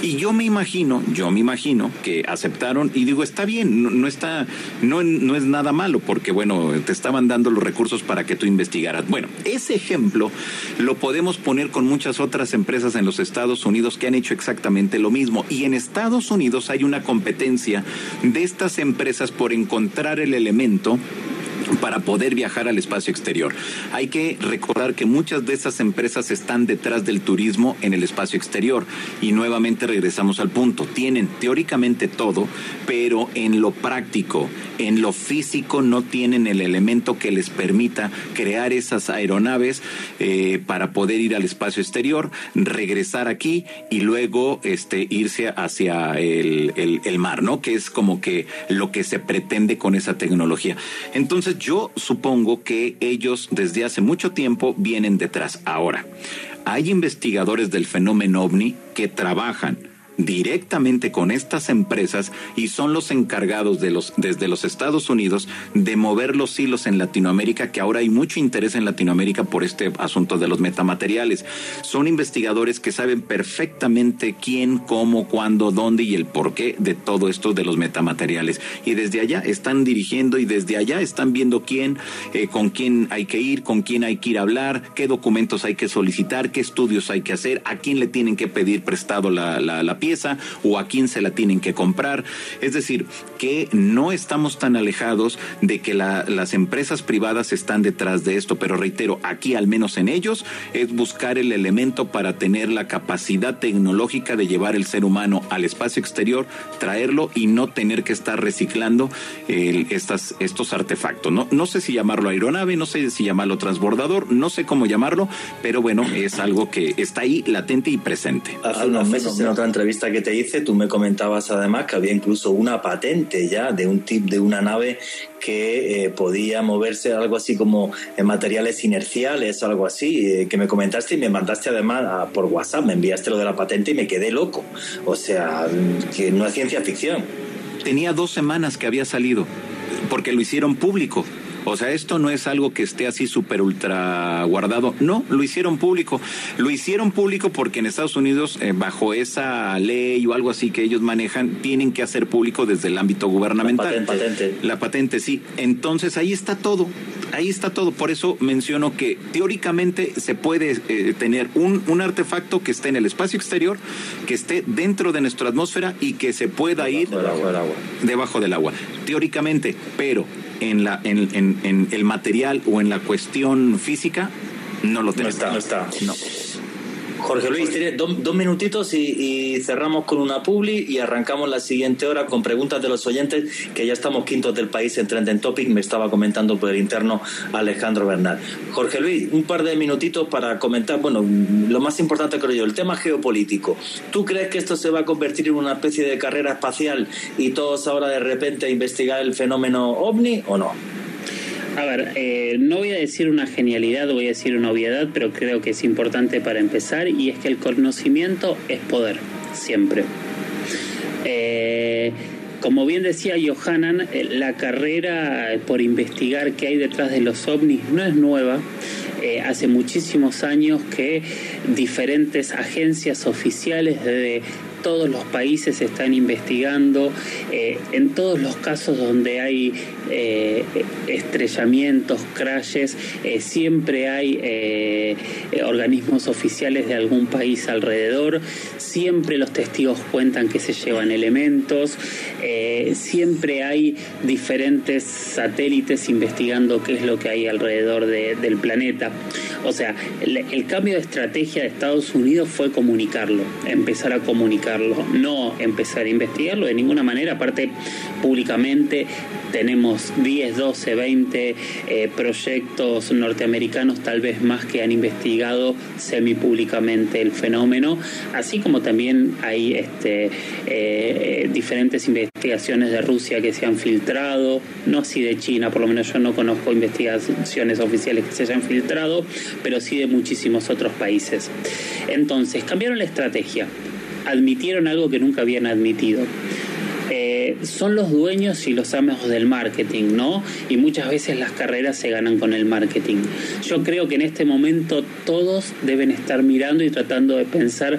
Y yo me imagino, yo me imagino que aceptaron y digo, está bien, no, está, no, no es nada malo porque, bueno, te estaban dando los recursos para que tú investigaras. Bueno, ese ejemplo lo podemos poner con muchas otras empresas en los Estados Unidos que han hecho exactamente lo mismo. Y en Estados Unidos hay una competencia de estas empresas por encontrar el elemento para poder viajar al espacio exterior. Hay que recordar que muchas de esas empresas están detrás del turismo en el espacio exterior y nuevamente regresamos al punto. Tienen teóricamente todo, pero en lo práctico, en lo físico no tienen el elemento que les permita crear esas aeronaves eh, para poder ir al espacio exterior, regresar aquí y luego este, irse hacia el, el mar, ¿no? Que es como que lo que se pretende con esa tecnología. Entonces, yo supongo que ellos desde hace mucho tiempo vienen detrás. Ahora, hay investigadores del fenómeno ovni que trabajan directamente con estas empresas y son los encargados de los desde los Estados Unidos de mover los hilos en Latinoamérica, que ahora hay mucho interés en Latinoamérica por este asunto de los metamateriales. Son investigadores que saben perfectamente quién, cómo, cuándo, dónde y el porqué de todo esto de los metamateriales. Y desde allá están dirigiendo y desde allá están viendo quién, eh, con quién hay que ir, con quién hay que ir a hablar, qué documentos hay que solicitar, qué estudios hay que hacer, a quién le tienen que pedir prestado la, la, o a quién se la tienen que comprar. Es decir, que no estamos tan alejados de que las empresas privadas están detrás de esto, pero reitero, aquí al menos en ellos es buscar el elemento para tener la capacidad tecnológica de llevar el ser humano al espacio exterior, traerlo y no tener que estar reciclando estas, estos artefactos. No, no sé si llamarlo aeronave, no sé si llamarlo transbordador, no sé cómo llamarlo, pero bueno, es algo que está ahí latente y presente. Hace unos meses en otra entrevista que te hice, tú me comentabas además que había incluso una patente ya de un tip de una nave que eh, podía moverse algo así como en materiales inerciales, algo así, eh, que me comentaste y me mandaste además por WhatsApp, me enviaste lo de la patente y me quedé loco. O sea, que no es ciencia ficción. Tenía dos semanas que había salido, porque lo hicieron público. O sea, esto no es algo que esté así súper ultra guardado. No, lo hicieron público. Lo hicieron público porque en Estados Unidos, eh, bajo esa ley o algo así que ellos manejan, tienen que hacer público desde el ámbito gubernamental. La patente. La patente, sí. Entonces ahí está todo. Ahí está todo. Por eso menciono que teóricamente se puede eh, tener un, un, artefacto que esté en el espacio exterior, que esté dentro de nuestra atmósfera y que se pueda ir debajo del agua. Teóricamente, pero en, la, en, en, en, el material o en la cuestión física, no lo tenemos. No está, no está. No. Jorge Luis, tiene dos, dos minutitos y, y, cerramos con una publi y arrancamos la siguiente hora con preguntas de los oyentes, que ya estamos quintos del país en Trending Topic, me estaba comentando por el interno Alejandro Bernal. Jorge Luis, un par de minutitos para comentar, bueno, lo más importante creo yo, el tema geopolítico. ¿Tú crees que esto se va a convertir en una especie de carrera espacial y todos ahora de repente a investigar el fenómeno ovni o no? A ver, eh, no voy a decir una genialidad, voy a decir una obviedad, pero creo que es importante para empezar y es que el conocimiento es poder, siempre. Eh, como bien decía Johanan, eh, la carrera por investigar qué hay detrás de los ovnis no es nueva. Hace muchísimos años que diferentes agencias oficiales de todos los países están investigando, eh, en todos los casos donde hay eh, estrellamientos, crashes, eh, siempre hay organismos oficiales de algún país alrededor, siempre los testigos cuentan que se llevan elementos, siempre hay diferentes satélites investigando qué es lo que hay alrededor de, del planeta. O sea, el, cambio de estrategia de Estados Unidos fue comunicarlo, empezar a comunicarlo, no empezar a investigarlo de ninguna manera, aparte públicamente tenemos 10, 12, 20 proyectos norteamericanos tal vez más que han investigado semipúblicamente el fenómeno, así como también hay este, eh, diferentes investigaciones de Rusia que se han filtrado, no así de China, por lo menos yo no conozco investigaciones oficiales que se hayan filtrado, pero sí de muchísimos otros países. Entonces, cambiaron la estrategia, admitieron algo que nunca habían admitido. Eh, son los dueños y los amos del marketing, ¿no? Y muchas veces las carreras se ganan con el marketing. Yo creo que en este momento todos deben estar mirando y tratando de pensar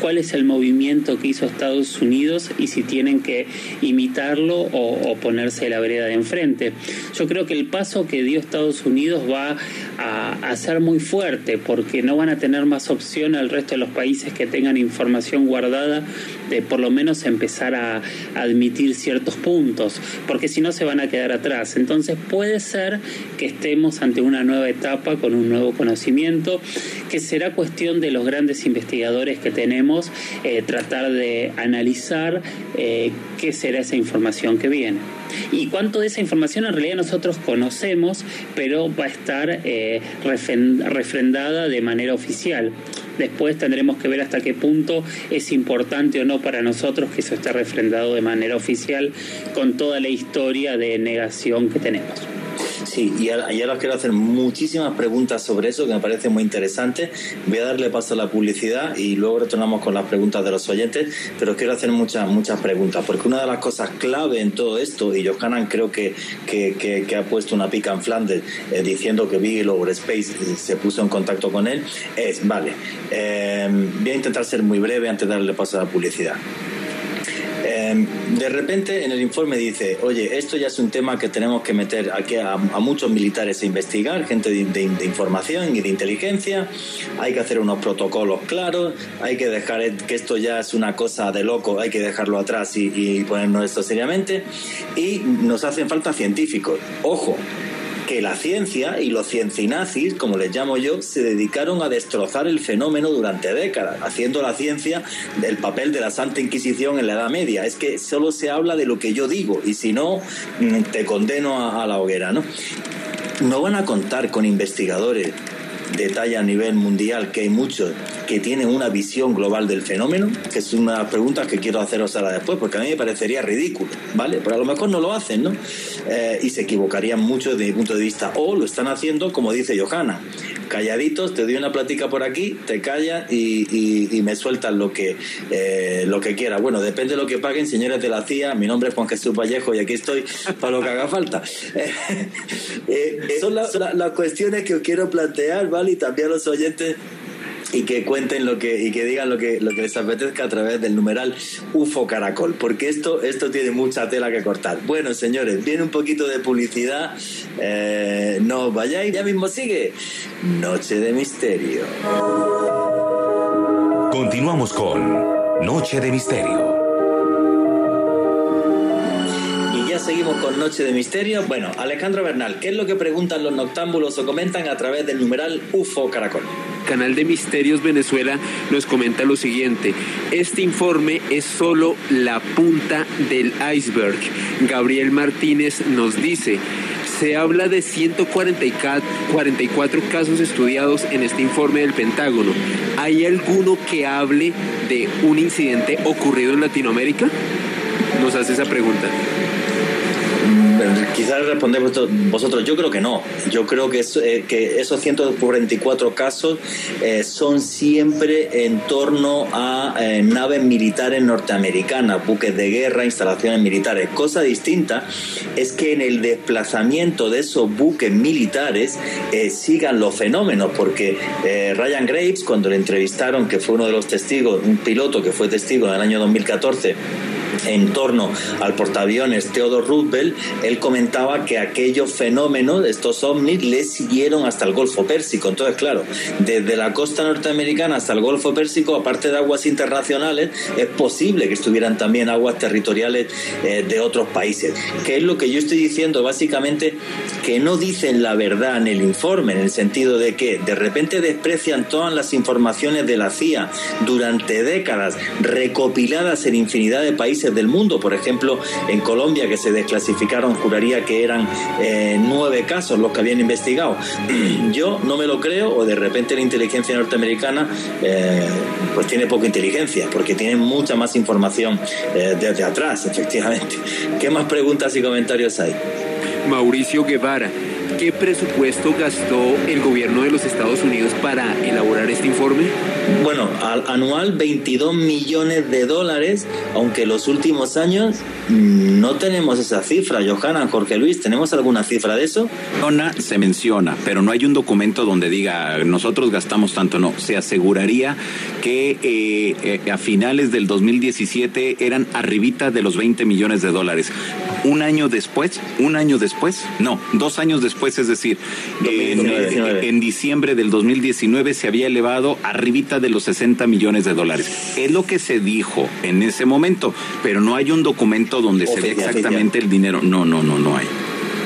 cuál es el movimiento que hizo Estados Unidos y si tienen que imitarlo o, ponerse la vereda de enfrente. Yo creo que el paso que dio Estados Unidos va a, ser muy fuerte porque no van a tener más opción al resto de los países que tengan información guardada de por lo menos empezar a, admitir ciertos puntos, porque si no se van a quedar atrás. Entonces puede ser que estemos ante una nueva etapa con un nuevo conocimiento, que será cuestión de los grandes investigadores que tenemos eh, tratar de analizar eh, qué será esa información que viene. Y cuánto de esa información en realidad nosotros conocemos, pero va a estar eh, refrendada de manera oficial. Después tendremos que ver hasta qué punto es importante o no para nosotros que eso esté refrendado de manera oficial con toda la historia de negación que tenemos. Sí, y ahora, os quiero hacer muchísimas preguntas sobre eso que me parece muy interesante. Voy a darle paso a la publicidad y luego retornamos con las preguntas de los oyentes, pero quiero hacer muchas muchas preguntas, porque una de las cosas clave en todo esto, y Johanan creo que, que, ha puesto una pica en Flanders eh, diciendo que Beagle Over Space eh, se puso en contacto con él, es, vale, eh, voy a intentar ser muy breve antes de darle paso a la publicidad. Em, de repente en el informe dice, oye, esto ya es un tema que tenemos que meter aquí a, muchos militares a investigar, gente de, información y de inteligencia, hay que hacer unos protocolos claros, hay que dejar que esto ya es una cosa de loco, hay que dejarlo atrás y, y ponernos esto seriamente, y nos hacen falta científicos. Ojo, que la ciencia y los ciencinazis, como les llamo yo, se dedicaron a destrozar el fenómeno durante décadas, haciendo la ciencia del papel de la Santa Inquisición en la Edad Media. Es que solo se habla de lo que yo digo y si no, mm, te condeno a, a la hoguera, ¿no? No van a contar con investigadores de talla a nivel mundial, que hay muchos que tienen una visión global del fenómeno, que es una preguntas que quiero haceros ahora después, porque a mí me parecería ridículo, ¿vale? Pero a lo mejor no lo hacen, ¿no? Eh, y se equivocarían mucho desde mi punto de vista, o lo están haciendo como dice Johanna, calladitos, te doy una plática por aquí, te callas y, y, me sueltas lo que, eh, lo que quiera. Bueno, depende de lo que paguen, señores de la CIA, mi nombre es Juan Jesús Vallejo y aquí estoy para lo que haga falta. Eh, son las cuestiones que os quiero plantear, ¿vale? Y también a los oyentes y que cuenten lo que y que digan lo que lo que les apetezca a través del numeral UFO Caracol, porque esto esto tiene mucha tela que cortar. Bueno, señores, viene un poquito de publicidad, eh, no vayáis, ya mismo sigue Noche de Misterio. Continuamos con Noche de Misterio. Seguimos con Noche de Misterio. Bueno, Alejandro Bernal, ¿qué es lo que preguntan los noctámbulos o comentan a través del numeral UFO Caracol? Canal de Misterios Venezuela nos comenta lo siguiente. Este informe es solo la punta del iceberg. Gabriel Martínez nos dice, se habla de 144 casos estudiados en este informe del Pentágono. ¿Hay alguno que hable de un incidente ocurrido en Latinoamérica? Nos hace esa pregunta. Quizás responder vosotros, yo creo que no. Yo creo que, eh, que esos 144 casos eh, son siempre en torno a eh, naves militares norteamericanas, buques de guerra, instalaciones militares. Cosa distinta es que en el desplazamiento de esos buques militares sigan los fenómenos, porque Ryan Graves, cuando le entrevistaron, que fue uno de los testigos, un piloto que fue testigo en el año 2014, en torno al portaaviones Theodore Roosevelt, él comentaba que aquellos fenómenos, estos ovnis, le siguieron hasta el Golfo Pérsico. Entonces, claro, desde la costa norteamericana hasta el Golfo Pérsico, aparte de aguas internacionales, es posible que estuvieran también aguas territoriales eh, de otros países. ¿Qué es lo que yo estoy diciendo? Básicamente, que no dicen la verdad en el informe, en el sentido de que de repente desprecian todas las informaciones de la CIA durante décadas, recopiladas en infinidad de países del mundo. Por ejemplo, en Colombia, que se desclasificaron, juraría que eran eh, nueve casos los que habían investigado. Yo no me lo creo, o de repente la inteligencia norteamericana eh, pues tiene poca inteligencia, porque tiene mucha más información eh, desde atrás, efectivamente. ¿Qué más preguntas y comentarios hay? Mauricio Guevara, ¿qué presupuesto gastó el gobierno de los Estados Unidos para elaborar este informe? Bueno, al, anual 22 millones de dólares, aunque los últimos años no tenemos esa cifra. Johanna, Jorge Luis, ¿tenemos alguna cifra de eso? Se menciona, pero no hay un documento donde diga nosotros gastamos tanto, no. Se aseguraría que eh, eh, a finales del 2017 eran arribita de los 20 millones de dólares. Un año después, un año después, no, dos años después, es decir, en, 2019. en diciembre del 2019 se había elevado arribita de los 60 millones de dólares. Es lo que se dijo en ese momento, pero no hay un documento donde se vea exactamente el dinero. No, no, no, no hay.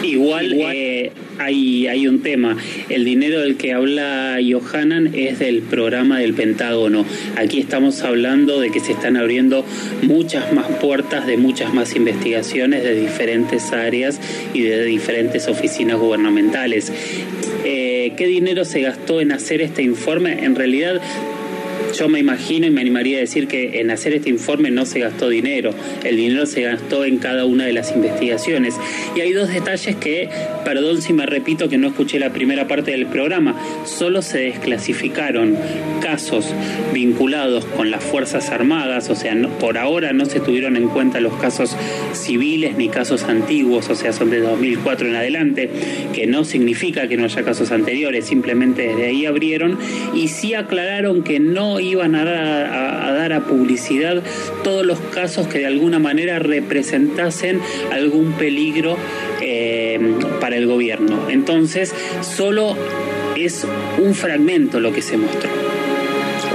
Igual, eh, hay, hay un tema. El dinero del que habla Johanan es del programa del Pentágono. Aquí estamos hablando de que se están abriendo muchas más puertas de muchas más investigaciones de diferentes áreas y de diferentes oficinas gubernamentales. Eh, ¿Qué dinero se gastó en hacer este informe? En realidad yo me imagino y me animaría a decir que en hacer este informe no se gastó dinero, el dinero se gastó en cada una de las investigaciones. Y hay dos detalles que, perdón si me repito que no escuché la primera parte del programa, solo se desclasificaron casos vinculados con las Fuerzas Armadas, o sea, por ahora no se tuvieron en cuenta los casos civiles ni casos antiguos, o sea, son de 2004 en adelante, que no significa que no haya casos anteriores, simplemente desde ahí abrieron y sí aclararon que no iban a dar a, publicidad todos los casos que de alguna manera representasen algún peligro eh, para el gobierno. Entonces, solo es un fragmento lo que se mostró.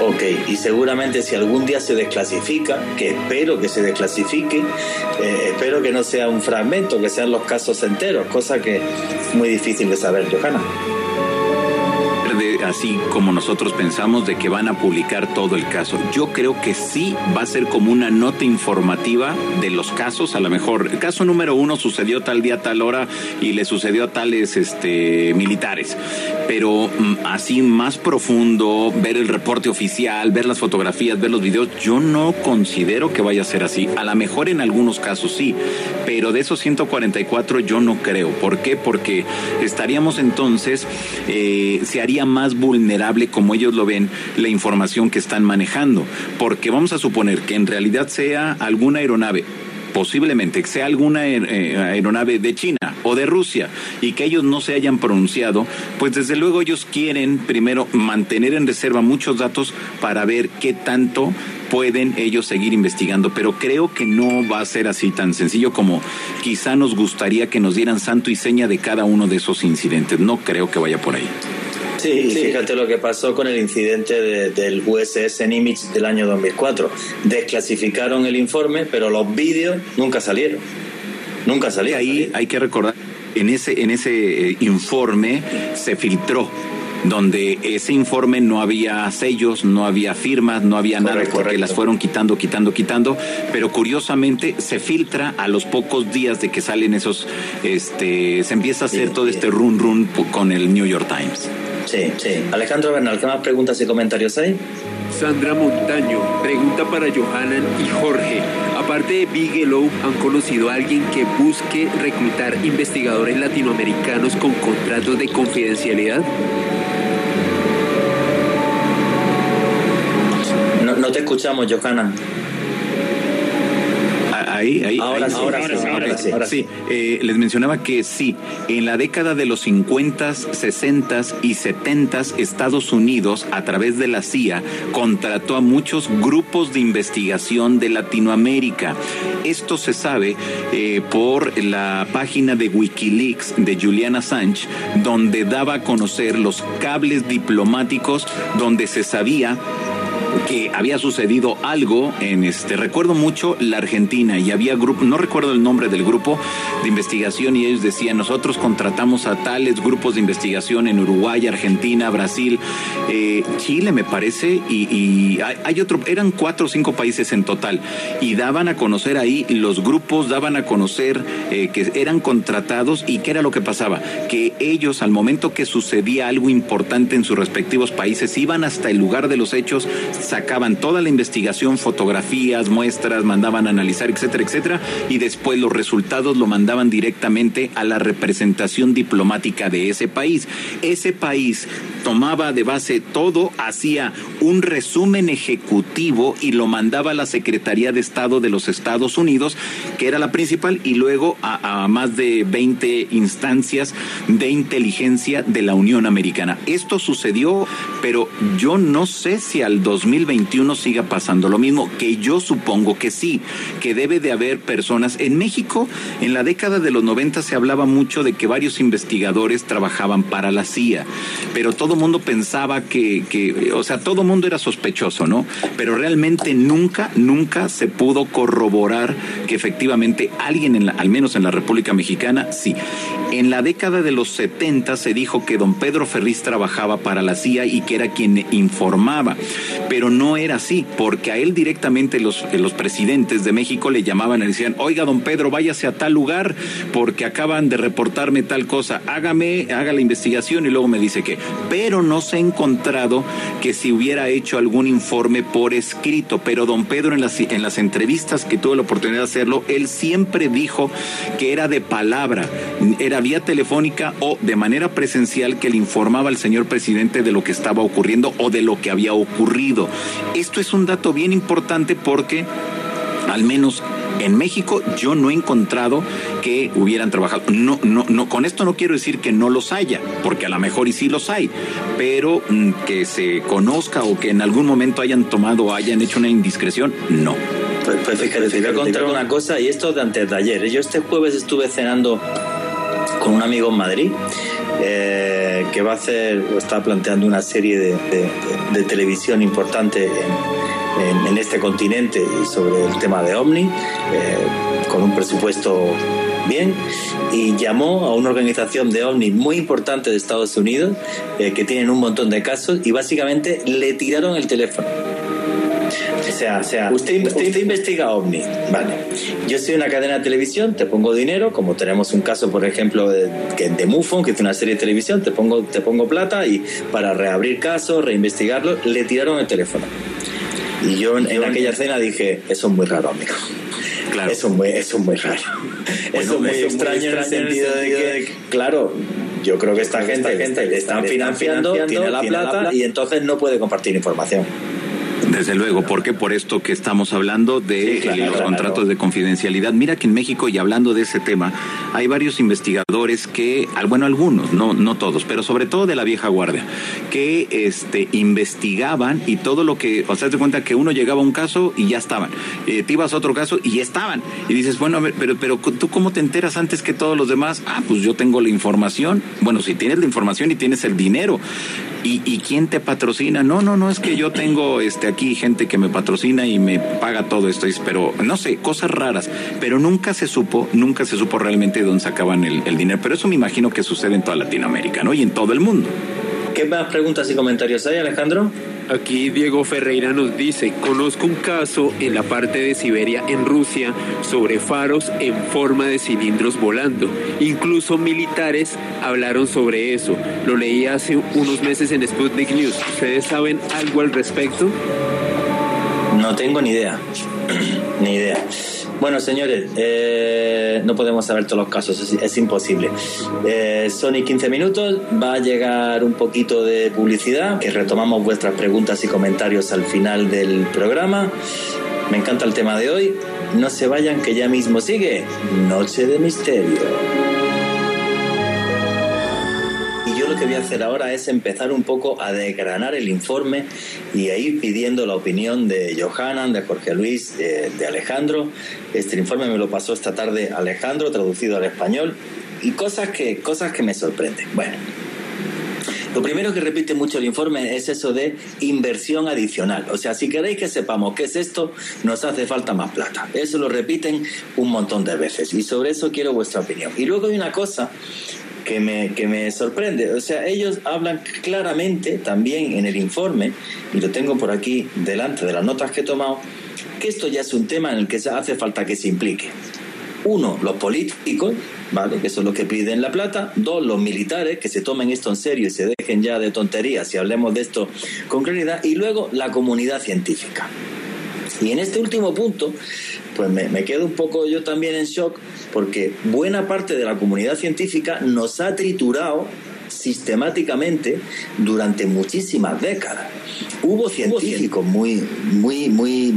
Ok, y seguramente si algún día se desclasifica, que espero que se desclasifique, eh, espero que no sea un fragmento, que sean los casos enteros, cosa que es muy difícil de saber, Johanna. Así como nosotros pensamos de que van a publicar todo el caso. Yo creo que sí va a ser como una nota informativa de los casos. A lo mejor el caso número uno sucedió tal día, tal hora y le sucedió a tales este, militares. Pero mm, así más profundo, ver el reporte oficial, ver las fotografías, ver los videos, yo no considero que vaya a ser así. A lo mejor en algunos casos sí, pero de esos 144 yo no creo. ¿Por qué? Porque estaríamos entonces, eh, se haría más vulnerable, como ellos lo ven, la información que están manejando. Porque vamos a suponer que en realidad sea alguna aeronave posiblemente que sea alguna aer- eh, aeronave de China o de Rusia y que ellos no se hayan pronunciado, pues desde luego ellos quieren primero mantener en reserva muchos datos para ver qué tanto pueden ellos seguir investigando, pero creo que no va a ser así tan sencillo como quizá nos gustaría que nos dieran santo y seña de cada uno de esos incidentes. No creo que vaya por ahí. Sí, y fíjate lo que pasó con el incidente de- del USS Nimitz del año 2004. Desclasificaron el informe, pero los vídeos nunca salieron. Nunca Y salieron. ahí hay que recordar, en ese, en ese eh, informe se filtró donde ese informe no había sellos, no había firmas, no había nada, porque correcto. las fueron quitando, quitando, quitando, pero curiosamente se filtra a los pocos días de que salen esos, este, se empieza a hacer Sí, todo sí. este run run con el New York Times. Sí, sí. Alejandro Bernal, ¿qué más preguntas y comentarios hay? Sandra Montaño pregunta para Johanan y Jorge. Aparte de Bigelow, ¿han conocido a alguien que busque reclutar investigadores latinoamericanos con contratos de confidencialidad? No, no te escuchamos, Johanna. Ahí Ahí, ahora, sí, ahora, sí, ahora, sí, ahora sí. Eh, les mencionaba que sí, en la década de los 50, 60 y 70 Estados Unidos, a través de la CIA, contrató a muchos grupos de investigación de Latinoamérica. Esto se sabe eh, por la página de Wikileaks de Julian Assange, donde daba a conocer los cables diplomáticos donde se sabía que había sucedido algo en este recuerdo mucho la Argentina y había grupo no recuerdo el nombre del grupo de investigación y ellos decían nosotros contratamos a tales grupos de investigación en Uruguay Argentina Brasil eh, Chile me parece y, hay, otro eran cuatro o cinco países en total y daban a conocer ahí los grupos daban a conocer eh, que eran contratados y qué era lo que pasaba que ellos al momento que sucedía algo importante en sus respectivos países iban hasta el lugar de los hechos sacaban toda la investigación, fotografías, muestras, mandaban a analizar, etcétera, etcétera, y después los resultados lo mandaban directamente a la representación diplomática de ese país. Ese país tomaba de base todo, hacía un resumen ejecutivo y lo mandaba a la Secretaría de Estado de los Estados Unidos, que era la principal, y luego a, a más de 20 instancias de inteligencia de la Unión Americana. Esto sucedió, pero yo no sé si al 2000 2021 siga pasando lo mismo, que yo supongo que sí, que debe de haber personas. En México, en la década de los 90 se hablaba mucho de que varios investigadores trabajaban para la CIA, pero todo mundo pensaba que, que, o sea, todo mundo era sospechoso, ¿no? Pero realmente nunca, nunca se pudo corroborar que efectivamente alguien, en la, al menos en la República Mexicana, sí. En la década de los 70 se dijo que don Pedro Ferriz trabajaba para la CIA y que era quien informaba, pero no era así, porque a él directamente los, los presidentes de México le llamaban y decían, oiga, don Pedro, váyase a tal lugar porque acaban de reportarme tal cosa, hágame, haga la investigación. Y luego me dice que, pero no se ha encontrado que si hubiera hecho algún informe por escrito, pero don Pedro en las, en las entrevistas que tuve la oportunidad de hacerlo, él siempre dijo que era de palabra, era vía telefónica o de manera presencial que le informaba al señor presidente de lo que estaba ocurriendo o de lo que había ocurrido. Esto es un dato bien importante porque al menos en México yo no he encontrado que hubieran trabajado. No, no, no, con esto no quiero decir que no los haya, porque a lo mejor y sí los hay, pero mm, que se conozca o que en algún momento hayan tomado o hayan hecho una indiscreción, no. Pues, pues voy a contar una cosa, y esto de antes de ayer. Yo este jueves estuve cenando con un amigo en Madrid eh, que va a hacer o está planteando una serie de, televisión importante en, este continente sobre el tema de Omni, eh, con un presupuesto bien, y llamó a una organización de Omni muy importante de Estados Unidos, eh, que tienen un montón de casos, y básicamente le tiraron el teléfono o sea, o sea usted, usted, investiga OVNI. Vale. Yo soy una cadena de televisión, te pongo dinero, como tenemos un caso, por ejemplo, de, de MUFON, que es una serie de televisión, te pongo, te pongo plata y para reabrir casos, reinvestigarlo, le tiraron el teléfono. Y yo en, aquella cena dije, eso es muy raro, amigo. Claro. Eso es muy, eso es muy raro. eso es muy, extraño, en el sentido de que, claro, yo creo que esta gente, gente le están financiando, tiene la plata y entonces no puede compartir información. Desde luego, porque por esto que estamos hablando de eh, los contratos de confidencialidad. Mira que en México, y hablando de ese tema, hay varios investigadores que, bueno, algunos, no, no todos, pero sobre todo de la vieja guardia, que este, investigaban y todo lo que, o sea, te cuenta que uno llegaba a un caso y ya estaban. Eh, te ibas a otro caso y ya estaban. Y dices, bueno, pero, pero tú cómo te enteras antes que todos los demás? Ah, pues yo tengo la información. Bueno, si tienes la información y tienes el dinero. ¿Y, y quién te patrocina? No, no, no, es que yo tengo este aquí gente que me patrocina y me paga todo esto, pero no sé, cosas raras, pero nunca se supo, nunca se supo realmente de dónde sacaban el, el dinero, pero eso me imagino que sucede en toda Latinoamérica, ¿no? Y en todo el mundo. ¿Qué más preguntas y comentarios hay, Alejandro? Aquí Diego Ferreira nos dice, conozco un caso en la parte de Siberia, en Rusia, sobre faros en forma de cilindros volando. Incluso militares hablaron sobre eso. Lo leí hace unos meses en Sputnik News. ¿Ustedes saben algo al respecto? No tengo ni idea. ni idea. Bueno, señores, eh, no podemos saber todos los casos, es, imposible. Eh, son y 15 minutos, va a llegar un poquito de publicidad, que retomamos vuestras preguntas y comentarios al final del programa. Me encanta el tema de hoy. No se vayan que ya mismo sigue Noche de Misterio. Que voy a hacer ahora es empezar un poco a desgranar el informe y a ir pidiendo la opinión de Johanan, de Jorge Luis, de, de Alejandro. Este informe me lo pasó esta tarde Alejandro, traducido al español, y cosas que, cosas que me sorprenden. Bueno. Lo primero que repite mucho el informe es eso de inversión adicional. O sea, si queréis que sepamos qué es esto, nos hace falta más plata. Eso lo repiten un montón de veces y sobre eso quiero vuestra opinión. Y luego hay una cosa que me, que me sorprende. O sea, ellos hablan claramente también en el informe, y lo tengo por aquí delante de las notas que he tomado, que esto ya es un tema en el que hace falta que se implique. Uno, los políticos, ¿vale? Que son los que piden la plata. Dos, los militares, que se tomen esto en serio y se dejen ya de tonterías y hablemos de esto con claridad. Y luego, la comunidad científica. Y en este último punto, pues me, me, quedo un poco yo también en shock porque buena parte de la comunidad científica nos ha triturado sistemáticamente durante muchísimas décadas. Hubo científicos muy, muy, muy,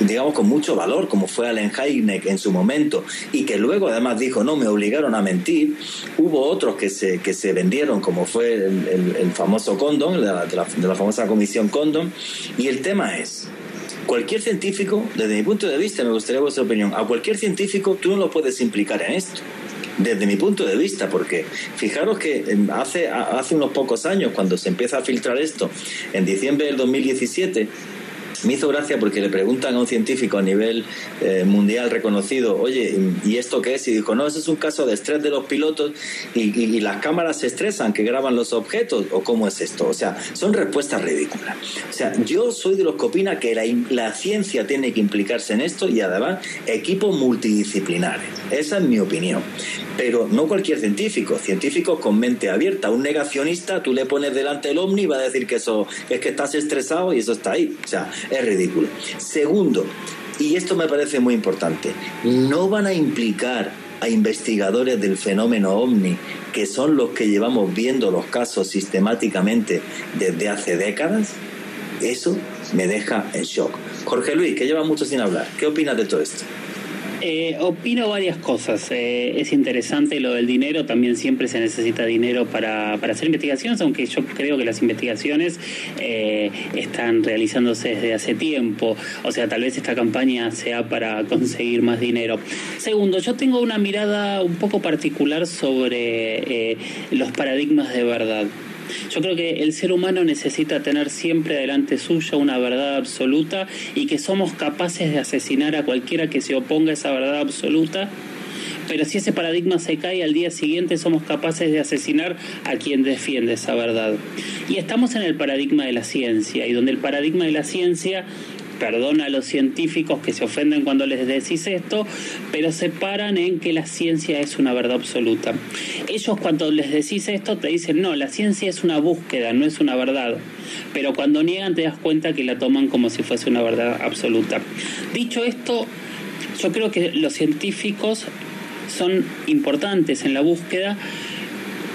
digamos, con mucho valor, como fue Allen Hynek en su momento, y que luego además dijo, no, me obligaron a mentir. Hubo otros que se, que se vendieron, como fue el, el, el famoso Condon, de la, de, la, de la famosa comisión Condon, y el tema es, cualquier científico, desde mi punto de vista, me gustaría vuestra opinión, a cualquier científico tú no lo puedes implicar en esto. Desde mi punto de vista, porque fijaros que hace, hace unos pocos años, cuando se empieza a filtrar esto, en diciembre del 2017, me hizo gracia porque le preguntan a un científico a nivel eh, mundial reconocido, oye, ¿y esto qué es? Y dijo, no, eso es un caso de estrés de los pilotos y, las cámaras se estresan que graban los objetos, o cómo es esto. O sea, son respuestas ridículas. O sea, yo soy de los que opina que la, la ciencia tiene que implicarse en esto y además equipos multidisciplinares. Esa es mi opinión. Pero no cualquier científico, científicos con mente abierta. Un negacionista, tú le pones delante el ovni y va a decir que eso es que estás estresado y eso está ahí. O sea, es ridículo. Segundo, y esto me parece muy importante, no van a implicar a investigadores del fenómeno ovni, que son los que llevamos viendo los casos sistemáticamente desde hace décadas. Eso me deja en shock. Jorge Luis, que lleva mucho sin hablar, ¿qué opinas de todo esto? Eh, opino varias cosas. Eh, es interesante lo del dinero, también siempre se necesita dinero para, para hacer investigaciones, aunque yo creo que las investigaciones eh, están realizándose desde hace tiempo. O sea, tal vez esta campaña sea para conseguir más dinero. Segundo, yo tengo una mirada un poco particular sobre los paradigmas de verdad. Yo creo que el ser humano necesita tener siempre delante suya una verdad absoluta y que somos capaces de asesinar a cualquiera que se oponga a esa verdad absoluta. Pero si ese paradigma se cae al día siguiente somos capaces de asesinar a quien defiende esa verdad. Y estamos en el paradigma de la ciencia, y donde el paradigma de la ciencia perdona a los científicos que se ofenden cuando les decís esto, pero se paran en que la ciencia es una verdad absoluta. Ellos cuando les decís esto te dicen, no, la ciencia es una búsqueda, no es una verdad. Pero cuando niegan te das cuenta que la toman como si fuese una verdad absoluta. Dicho esto, yo creo que los científicos son importantes en la búsqueda,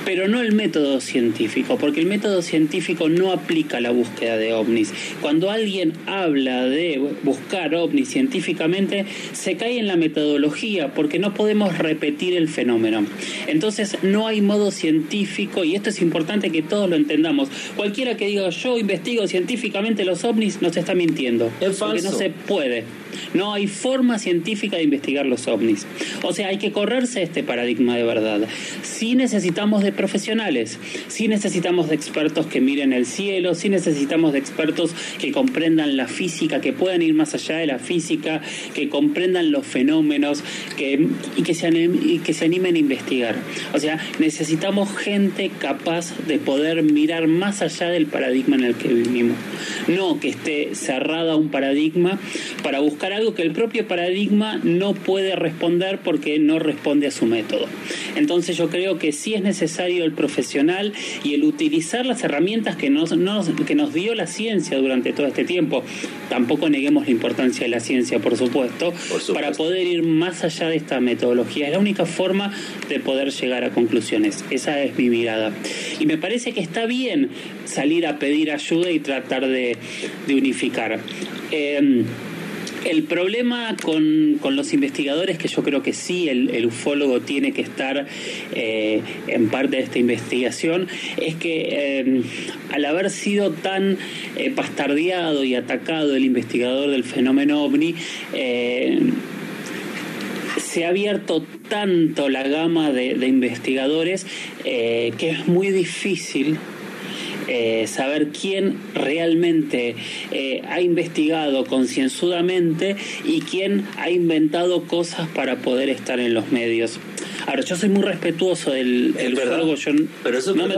pero no el método científico, porque el método científico no aplica la búsqueda de ovnis. Cuando alguien habla de buscar ovnis científicamente, se cae en la metodología, porque no podemos repetir el fenómeno. Entonces, no hay modo científico, y esto es importante que todos lo entendamos. Cualquiera que diga yo investigo científicamente los ovnis, nos está mintiendo. Es falso. Porque no se puede. No hay forma científica de investigar los ovnis. O sea, hay que correrse este paradigma de verdad. Sí necesitamos de profesionales, sí necesitamos de expertos que miren el cielo, sí necesitamos de expertos que comprendan la física, que puedan ir más allá de la física, que comprendan los fenómenos que, y, que se que se animen a investigar. O sea, necesitamos gente capaz de poder mirar más allá del paradigma en el que vivimos. No que esté cerrada un paradigma para buscar algo que el propio paradigma no puede responder porque no responde a su método. Entonces yo creo que sí es necesario el profesional y el utilizar las herramientas que nos, nos, que nos dio la ciencia durante todo este tiempo. Tampoco neguemos la importancia de la ciencia, por supuesto, por supuesto. para poder ir más allá de esta metodología. Es la única forma de poder llegar a conclusiones. Esa es mi mirada. Y me parece que está bien salir a pedir ayuda y tratar de, de unificar. Eh, El problema con, los investigadores, que yo creo que sí, el, ufólogo tiene que estar eh, en parte de esta investigación, es que eh, al haber sido tan eh, bastardeado y atacado el investigador del fenómeno ovni, se ha abierto tanto la gama de, de investigadores que es muy difícil eh, saber quién realmente eh, ha investigado concienzudamente y quién ha inventado cosas para poder estar en los medios. Ahora, yo soy muy respetuoso del, ufólogo. Yo, no me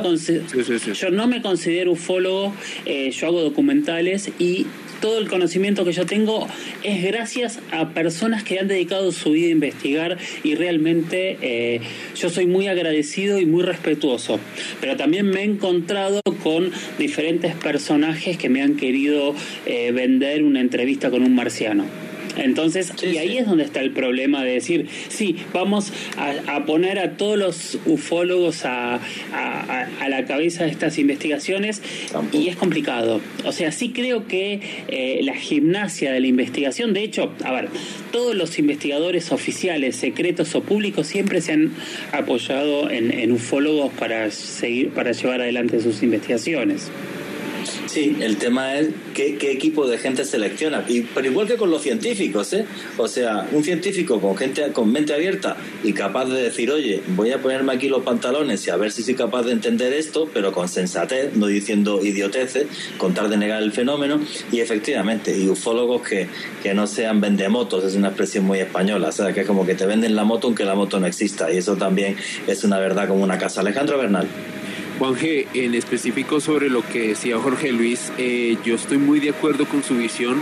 yo no me considero ufólogo, eh, yo hago documentales y todo el conocimiento que yo tengo es gracias a personas que han dedicado su vida a investigar y realmente eh, yo soy muy agradecido y muy respetuoso. Pero también me he encontrado con diferentes personajes que me han querido eh, vender una entrevista con un marciano. Entonces, y ahí es donde está el problema de decir, sí, vamos a, poner a todos los ufólogos a, la cabeza de estas investigaciones y es complicado. O sea, sí creo que eh, la gimnasia de la investigación, de hecho, a ver, todos los investigadores oficiales, secretos o públicos siempre se han apoyado en, en ufólogos para seguir, para llevar adelante sus investigaciones. Sí, el tema es qué, equipo de gente selecciona. Y, pero igual que con los científicos, ¿eh? O sea, un científico con gente con mente abierta y capaz de decir, oye, voy a ponerme aquí los pantalones y a ver si soy capaz de entender esto, pero con sensatez, no diciendo idioteces, contar de negar el fenómeno. Y efectivamente, y ufólogos que, que no sean vendemotos, es una expresión muy española, o sea, que es como que te venden la moto aunque la moto no exista. Y eso también es una verdad como una casa. Alejandro Bernal. Juan G, en específico sobre lo que decía Jorge Luis, eh, yo estoy muy de acuerdo con su visión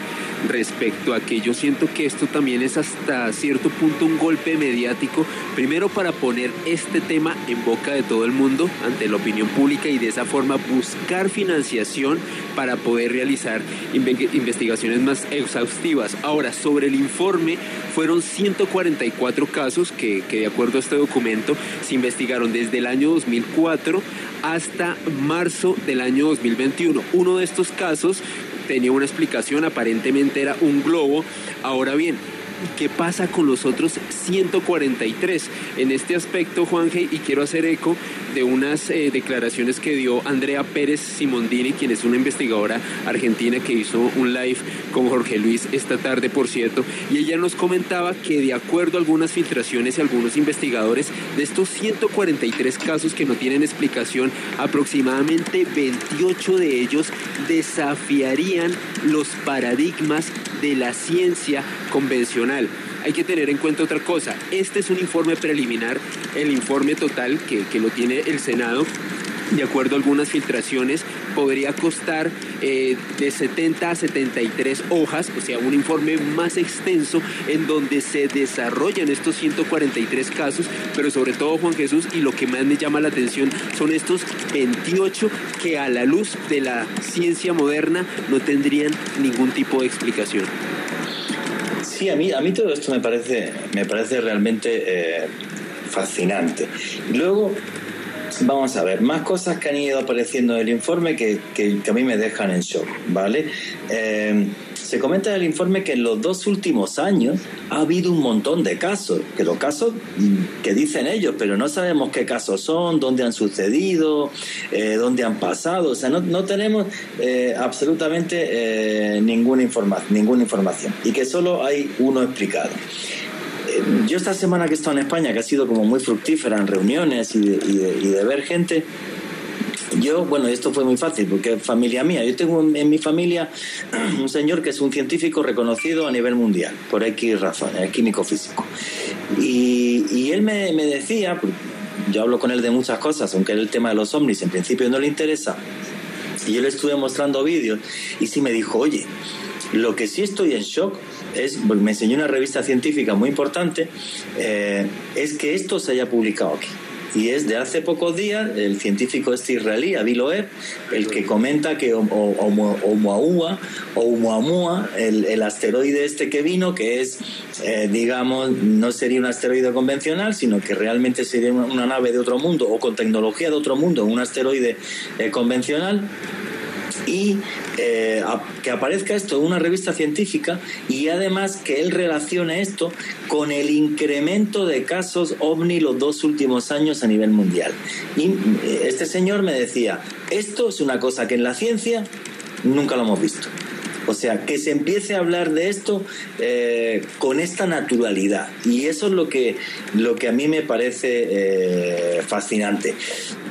respecto a que yo siento que esto también es hasta cierto punto un golpe mediático, primero para poner este tema en boca de todo el mundo ante la opinión pública y de esa forma buscar financiación para poder realizar investigaciones más exhaustivas. Ahora, sobre el informe, fueron 144 casos que, que de acuerdo a este documento se investigaron desde el año 2004 hasta marzo del año 2021. Uno de estos casos tenía una explicación, aparentemente era un globo. Ahora bien, ¿Qué pasa con los otros 143? En este aspecto, Juanje, y quiero hacer eco de unas eh, declaraciones que dio Andrea Pérez Simondini, quien es una investigadora argentina que hizo un live con Jorge Luis esta tarde, por cierto, y ella nos comentaba que de acuerdo a algunas filtraciones y algunos investigadores, de estos 143 casos que no tienen explicación, aproximadamente 28 de ellos desafiarían los paradigmas de la ciencia convencional. Hay que tener en cuenta otra cosa. Este es un informe preliminar, el informe total que, que lo tiene el Senado de acuerdo a algunas filtraciones, podría costar eh, de 70 a 73 hojas, o sea, un informe más extenso en donde se desarrollan estos 143 casos, pero sobre todo Juan Jesús, y lo que más me llama la atención son estos 28 que a la luz de la ciencia moderna no tendrían ningún tipo de explicación. Sí, a mí, a mí todo esto me parece, me parece realmente eh, fascinante. Luego, Vamos a ver, más cosas que han ido apareciendo en el informe que, que, a mí me dejan en shock, ¿vale? Eh, se comenta en el informe que en los dos últimos años ha habido un montón de casos, que los casos mm, que dicen ellos, pero no sabemos qué casos son, dónde han sucedido, eh, dónde han pasado, o sea, no, tenemos eh, absolutamente ninguna, informa ninguna información. Y que solo hay uno explicado. Yo esta semana que he estado en España, que ha sido como muy fructífera en reuniones y de, ver gente, yo, bueno, esto fue muy fácil porque es familia mía. Yo tengo en mi familia un señor que es un científico reconocido a nivel mundial, por X razones, es químico físico. Y, él me, me, decía, yo hablo con él de muchas cosas, aunque el tema de los ovnis en principio no le interesa, y yo le estuve mostrando vídeos y sí me dijo, oye, lo que sí estoy en shock es, me enseñó una revista científica muy importante, eh, es que esto se haya publicado aquí. Y es de hace pocos días el científico este israelí, Avi Loeb, el que comenta que Oumuamua, o el, el asteroide este que vino, que es, eh, digamos, no sería un asteroide convencional, sino que realmente sería una, nave de otro mundo o con tecnología de otro mundo, un asteroide eh, convencional, y eh, que aparezca esto en una revista científica y además que él relacione esto con el incremento de casos ovni los dos últimos años a nivel mundial. Y eh, este señor me decía, esto es una cosa que en la ciencia nunca lo hemos visto. O sea, que se empiece a hablar de esto eh, con esta naturalidad. Y eso es lo que, lo que a mí me parece eh, fascinante.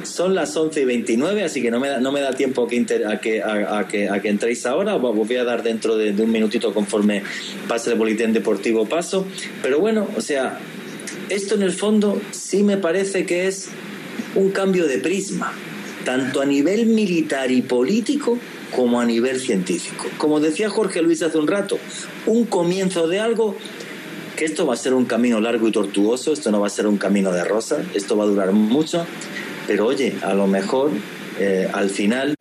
Son las 11 y 29, así que no me da, no me da tiempo que a, que, a, que, a que entréis ahora. Os voy a dar dentro de, un minutito conforme pase el boletín deportivo paso. Pero bueno, o sea, esto en el fondo sí me parece que es un cambio de prisma, tanto a nivel militar y político como a nivel científico. Como decía Jorge Luis hace un rato, un comienzo de algo que esto va a ser un camino largo y tortuoso, esto no va a ser un camino de rosa, esto va a durar mucho, pero oye, a lo mejor eh, al final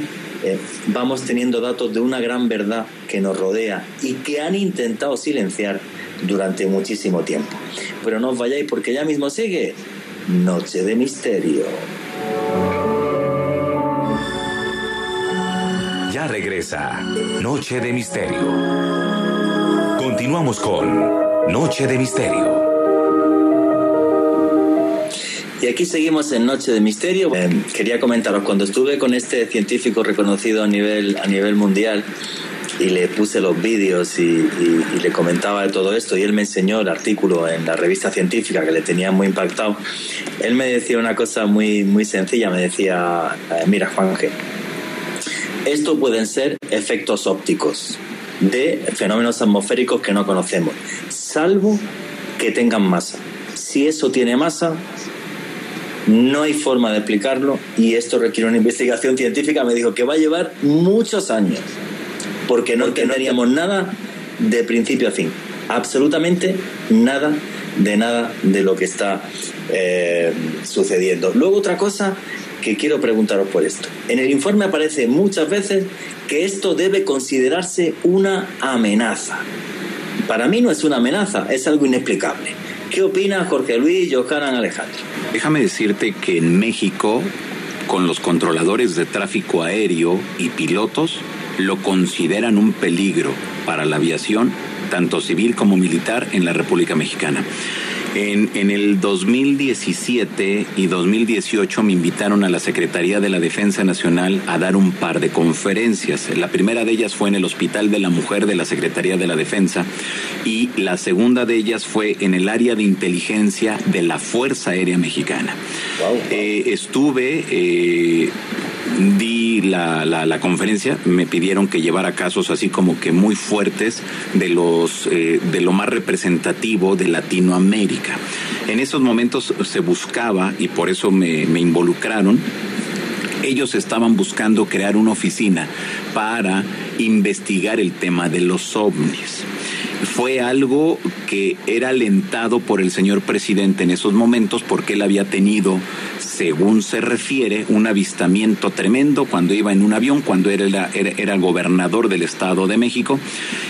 eh, vamos teniendo datos de una gran verdad que nos rodea y que han intentado silenciar durante muchísimo tiempo. Pero no os vayáis porque ya mismo sigue Noche de Misterio. Regresa Noche de Misterio. Continuamos con Noche de Misterio. Y aquí seguimos en Noche de Misterio. Eh, quería comentaros, cuando estuve con este científico reconocido a nivel, a nivel mundial, y le puse los vídeos y, le comentaba de todo esto y él me enseñó el artículo en la revista científica que le tenía muy impactado. Él me decía una cosa muy, muy sencilla, me decía, eh, mira Juanje, esto pueden ser efectos ópticos de fenómenos atmosféricos que no conocemos, salvo que tengan masa. Si eso tiene masa, no hay forma de explicarlo y esto requiere una investigación científica. Me dijo que va a llevar muchos años, porque no entenderíamos nada de principio a fin, absolutamente nada de nada de lo que está eh, sucediendo. Luego otra cosa que quiero preguntaros por esto. En el informe aparece muchas veces que esto debe considerarse una amenaza. Para mí no es una amenaza, es algo inexplicable. ¿Qué opina Jorge Luis y Johanan Alejandro? Déjame decirte que en México, con los controladores de tráfico aéreo y pilotos, lo consideran un peligro para la aviación, tanto civil como militar, en la República Mexicana. En, en, el 2017 y 2018 me invitaron a la Secretaría de la Defensa Nacional a dar un par de conferencias. La primera de ellas fue en el Hospital de la Mujer de la Secretaría de la Defensa y la segunda de ellas fue en el área de inteligencia de la Fuerza Aérea Mexicana. Eh, estuve eh, di la, la, conferencia, me pidieron que llevara casos así como que muy fuertes de los eh, de lo más representativo de Latinoamérica. En esos momentos se buscaba, y por eso me involucraron, ellos estaban buscando crear una oficina para investigar el tema de los ovnis fue algo que era alentado por el señor presidente en esos momentos porque él había tenido según se refiere, un avistamiento tremendo cuando iba en un avión, cuando era, era, gobernador del Estado de México.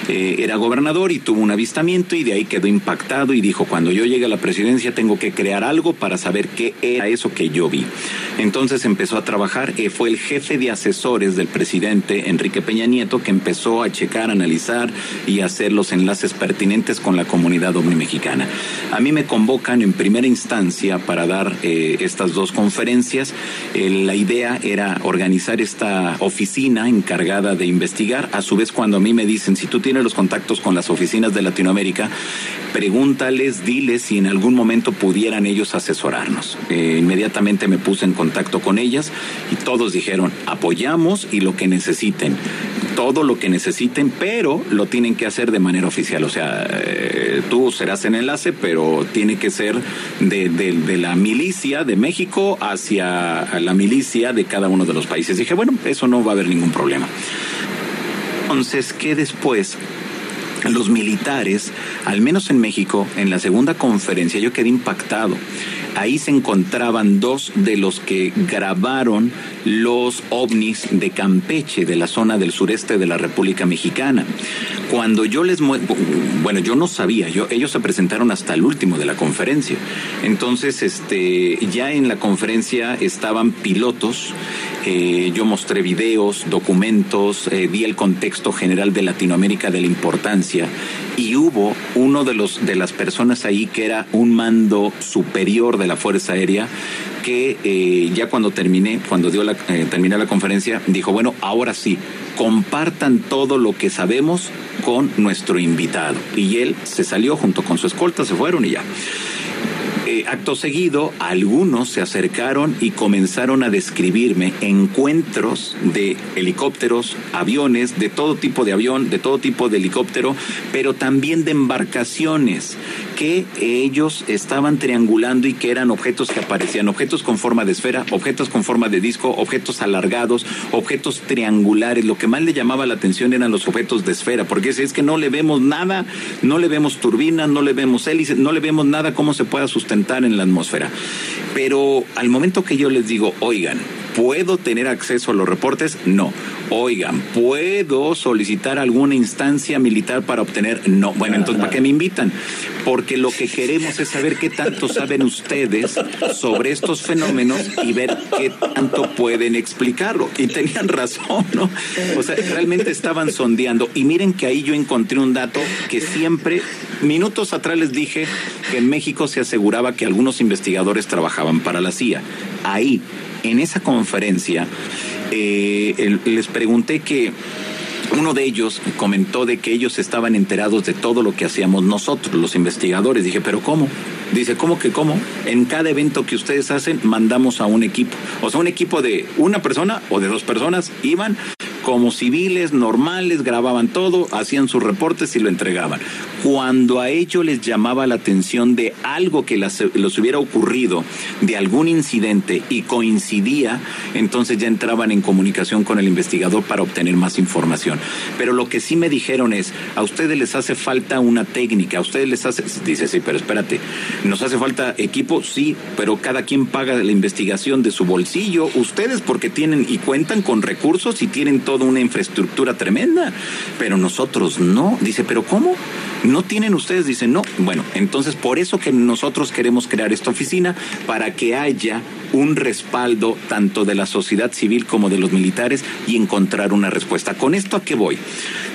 Eh, era gobernador y tuvo un avistamiento y de ahí quedó impactado y dijo, cuando yo llegue a la presidencia tengo que crear algo para saber qué era eso que yo vi. Entonces empezó a trabajar, y fue el jefe de asesores del presidente Enrique Peña Nieto que empezó a checar, analizar y hacer los enlaces pertinentes con la comunidad ovni mexicana. A mí me convocan en primera instancia para dar eh, estas dos conferencias. la idea era organizar esta oficina encargada de investigar. A su vez, cuando a mí me dicen, si tú tienes los contactos con las oficinas de Latinoamérica, pregúntales, diles si en algún momento pudieran ellos asesorarnos. Eh, inmediatamente me puse en contacto con ellas y todos dijeron, apoyamos y lo que necesiten todo lo que necesiten, pero lo tienen que hacer de manera oficial. O sea, eh, tú serás el enlace, pero tiene que ser de, de, la milicia de México hacia la milicia de cada uno de los países. Dije, bueno, eso no va a haber ningún problema. Entonces, que después los militares al menos en México, en la segunda conferencia, yo quedé impactado. Ahí se encontraban dos de los que grabaron los ovnis de Campeche, de la zona del sureste de la República Mexicana. Cuando yo les bueno, yo no sabía, yo, ellos se presentaron hasta el último de la conferencia. Entonces, este, ya en la conferencia estaban pilotos, eh, yo mostré videos, documentos, eh, di el contexto general de Latinoamérica de la importancia y hubo uno de los de las personas ahí que era un mando superior de la Fuerza Aérea que eh, ya cuando terminé, cuando dio la, eh, terminé la conferencia, dijo, bueno, ahora sí, compartan todo lo que sabemos con nuestro invitado. Y él se salió junto con su escolta, se fueron y ya. Eh, acto seguido, algunos se acercaron y comenzaron a describirme encuentros de helicópteros, aviones, de todo tipo de avión, de todo tipo de helicóptero, pero también de embarcaciones que ellos estaban triangulando y que eran objetos que aparecían, objetos con forma de esfera, objetos con forma de disco, objetos alargados, objetos triangulares. Lo que más le llamaba la atención eran los objetos de esfera, porque es que no le vemos nada, no le vemos turbinas, no le vemos hélices, no le vemos nada cómo se pueda sustentar en la atmósfera. Pero al momento que yo les digo, oigan, ¿Puedo tener acceso a los reportes? No. Oigan, ¿puedo solicitar alguna instancia militar para obtener? No. Bueno, entonces, ¿para qué me invitan? Porque lo que queremos es saber qué tanto saben ustedes sobre estos fenómenos y ver qué tanto pueden explicarlo. Y tenían razón, ¿no? O sea, realmente estaban sondeando. Y miren que ahí yo encontré un dato que siempre, minutos atrás les dije que en México se aseguraba que algunos investigadores trabajaban para la CIA. Ahí en esa conferencia eh, les pregunté que uno de ellos comentó de que ellos estaban enterados de todo lo que hacíamos nosotros, los investigadores. Dije, pero ¿cómo? Dice, ¿cómo que cómo? En cada evento que ustedes hacen, mandamos a un equipo. O sea, un equipo de una persona o de dos personas iban como civiles normales, grababan todo, hacían sus reportes y lo entregaban. Cuando a ellos les llamaba la atención de algo que les hubiera ocurrido, de algún incidente y coincidía, entonces ya entraban en comunicación con el investigador para obtener más información. Pero lo que sí me dijeron es, a ustedes les hace falta una técnica, a ustedes les hace, dice, sí, pero espérate, nos hace falta equipo, sí, pero cada quien paga la investigación de su bolsillo, ustedes porque tienen y cuentan con recursos y tienen toda una infraestructura tremenda, pero nosotros no. Dice, pero ¿cómo? ¿No tienen ustedes? Dice, no. Bueno, entonces por eso que nosotros queremos crear esta oficina, para que haya un respaldo tanto de la sociedad civil como de los militares y encontrar una respuesta. ¿Con esto a qué voy?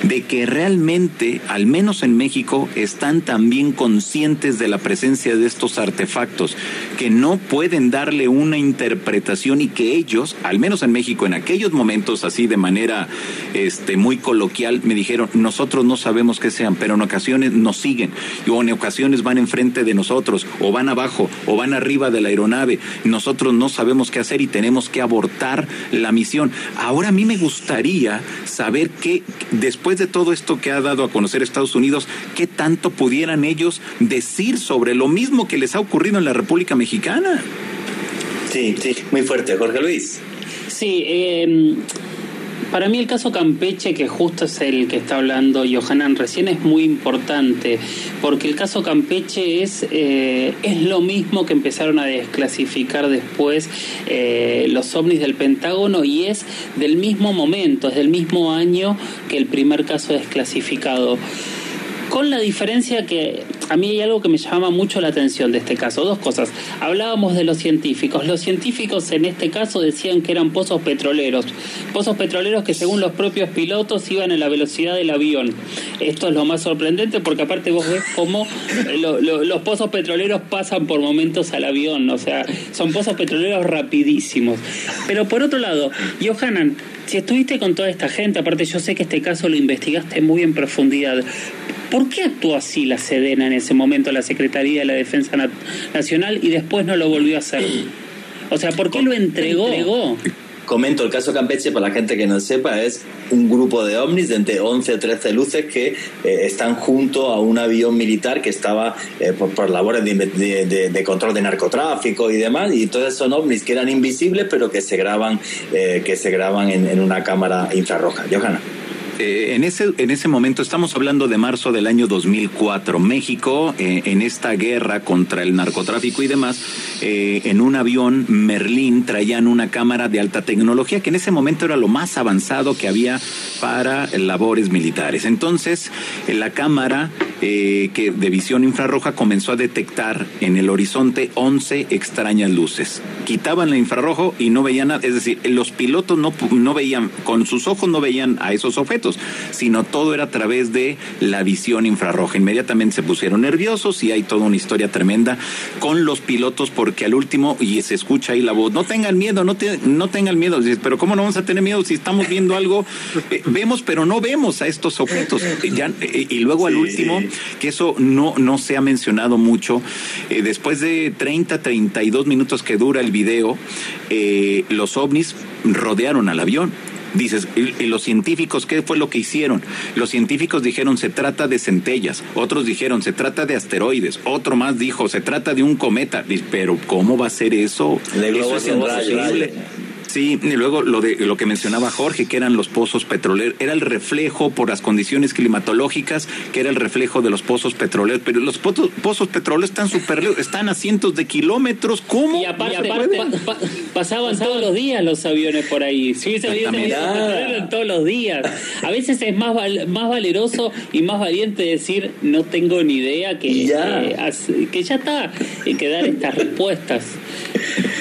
De que realmente, al menos en México, están también conscientes de la presencia de estos artefactos, que no pueden darle una interpretación y que ellos, al menos en México, en aquellos momentos así de manera este, muy coloquial, me dijeron, nosotros no sabemos qué sean, pero en ocasiones nos siguen, o en ocasiones van enfrente de nosotros, o van abajo, o van arriba de la aeronave. Nosotros no sabemos qué hacer y tenemos que abortar la misión. Ahora a mí me gustaría saber qué, después de todo esto que ha dado a conocer Estados Unidos, qué tanto pudieran ellos decir sobre lo mismo que les ha ocurrido en la República Mexicana. Sí, sí, muy fuerte, Jorge Luis. Sí, eh, para mí el caso Campeche, que justo es el que está hablando Johanan recién, es muy importante, porque el caso Campeche es, eh, es lo mismo que empezaron a desclasificar después eh, los ovnis del Pentágono y es del mismo momento, es del mismo año que el primer caso desclasificado. Con la diferencia que a mí hay algo que me llama mucho la atención de este caso. Dos cosas. Hablábamos de los científicos. Los científicos en este caso decían que eran pozos petroleros. Pozos petroleros que según los propios pilotos iban a la velocidad del avión. Esto es lo más sorprendente porque aparte vos ves cómo los pozos petroleros pasan por momentos al avión. O sea, son pozos petroleros rapidísimos. Pero por otro lado, Johanan, si estuviste con toda esta gente, aparte yo sé que este caso lo investigaste muy en profundidad, ¿Por qué actuó así la Sedena en ese momento, la Secretaría de la Defensa Nacional, y después no lo volvió a hacer? O sea, ¿por qué lo entregó? Comento el caso Campeche para la gente que no sepa, es un grupo de ovnis de entre 11 o 13 luces que eh, están junto a un avión militar que estaba eh, por, labores de, control de narcotráfico y demás, y entonces son ovnis que eran invisibles pero que se graban, eh, que se graban en, en una cámara infrarroja. Johanna. Eh, en, ese, en ese momento estamos hablando de marzo del año 2004. México, eh, en esta guerra contra el narcotráfico y demás, eh, en un avión Merlín traían una cámara de alta tecnología que en ese momento era lo más avanzado que había para labores militares. Entonces, la cámara que de visión infrarroja comenzó a detectar en el horizonte 11 extrañas luces. Quitaban el infrarrojo y no veían nada, es decir, los pilotos no, no veían, con sus ojos no veían a esos objetos, sino todo era a través de la visión infrarroja. Inmediatamente se pusieron nerviosos y hay toda una historia tremenda con los pilotos porque al último, y se escucha ahí la voz, no tengan miedo, no, no tengan miedo, pero ¿cómo no vamos a tener miedo si estamos viendo algo? Eh, vemos, pero no vemos a estos objetos. Ya, eh, y luego al último, que eso no, no se ha mencionado mucho, eh, después de 30, 32 minutos que dura el video, los ovnis rodearon al avión Dices, ¿y, los científicos qué fue lo que hicieron? Los científicos dijeron se trata de centellas, otros dijeron se trata de asteroides, otro más dijo se trata de un cometa. Pero ¿cómo va a ser eso? eso es imposible. Sí, y luego lo de lo que mencionaba Jorge, que eran los pozos petroleros, era el reflejo por las condiciones climatológicas, que era el reflejo de los pozos petroleros, pero los pozos, petroleros están súper lejos, están a cientos de kilómetros, ¿cómo? Y aparte, pasaban todos los días los aviones por ahí, si hubiese todos los días. A veces es más más valeroso y más valiente decir no tengo ni idea que ya, eh, que ya está, y que dar estas respuestas.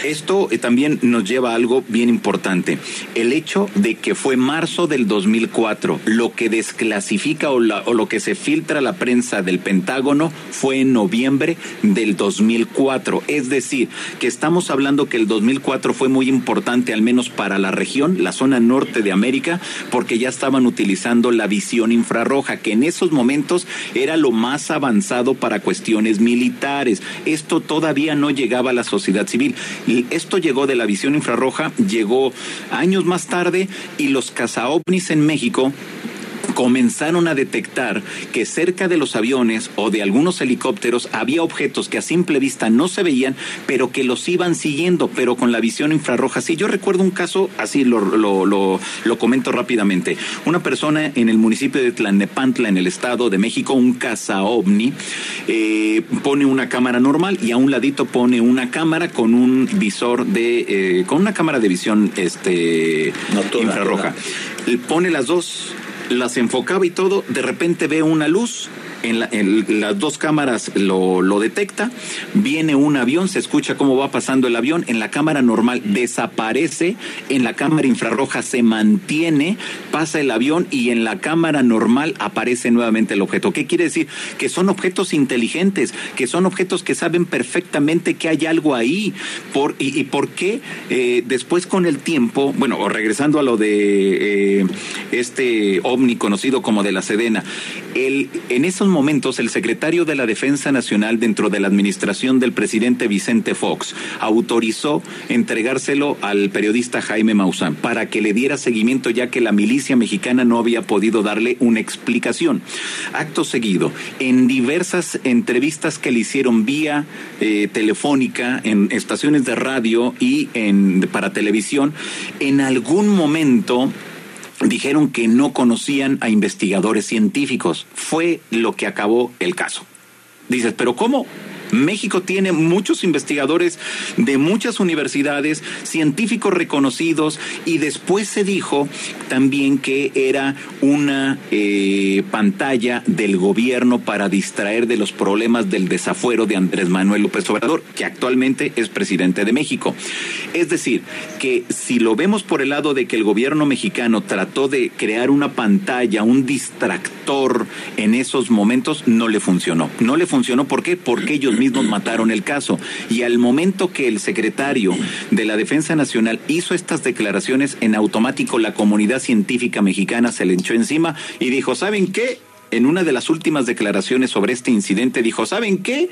Esto eh, también nos lleva a algo bien importante. El hecho de que fue marzo del 2004, lo que desclasifica o, lo que se filtra a la prensa del Pentágono fue en noviembre del 2004. Es decir, que estamos hablando que el 2004 fue muy importante, al menos para la región, la zona norte de América, porque ya estaban utilizando la visión infrarroja, que en esos momentos era lo más avanzado para cuestiones militares. Esto todavía no llegaba a la sociedad civil. Esto llegó de la visión infrarroja, llegó años más tarde y los cazaovnis en México comenzaron a detectar que cerca de los aviones o de algunos helicópteros había objetos que a simple vista no se veían, pero que los iban siguiendo, pero con la visión infrarroja. Sí, yo recuerdo un caso, así lo, lo, lo, comento rápidamente. Una persona en el municipio de Tlalnepantla, en el Estado de México, un caza ovni, eh, pone una cámara normal y a un ladito pone una cámara con un visor de, eh, con una cámara de visión este, infrarroja. Pone las dos las enfocaba y todo, de repente ve una luz en, las dos cámaras lo, lo, detecta, viene un avión, se escucha cómo va pasando el avión, en la cámara normal desaparece, en la cámara infrarroja se mantiene, pasa el avión y en la cámara normal aparece nuevamente el objeto. ¿Qué quiere decir? Que son objetos inteligentes, que son objetos que saben perfectamente que hay algo ahí. Por, y, por qué eh, después con el tiempo, bueno, regresando a lo de eh, este ovni conocido como de la Sedena, el, en esos momentos el secretario de la Defensa Nacional dentro de la administración del presidente Vicente Fox autorizó entregárselo al periodista Jaime Maussan para que le diera seguimiento ya que la milicia mexicana no había podido darle una explicación. Acto seguido, en diversas entrevistas que le hicieron vía eh, telefónica, en estaciones de radio y en, para televisión, en algún momento dijeron que no conocían a investigadores científicos. Fue lo que acabó el caso. Dices, pero ¿cómo? México tiene muchos investigadores de muchas universidades, científicos reconocidos, y después se dijo también que era una eh, pantalla del gobierno para distraer de los problemas del desafuero de Andrés Manuel López Obrador, que actualmente es presidente de México. Es decir, que si lo vemos por el lado de que el gobierno mexicano trató de crear una pantalla, un distractor en esos momentos, no le funcionó. No le funcionó, ¿por qué? Porque ellos mismos mataron el caso. Y al momento que el secretario de la Defensa Nacional hizo estas declaraciones, en automático la comunidad científica mexicana se le echó encima y dijo, ¿saben qué? En una de las últimas declaraciones sobre este incidente dijo, ¿saben qué?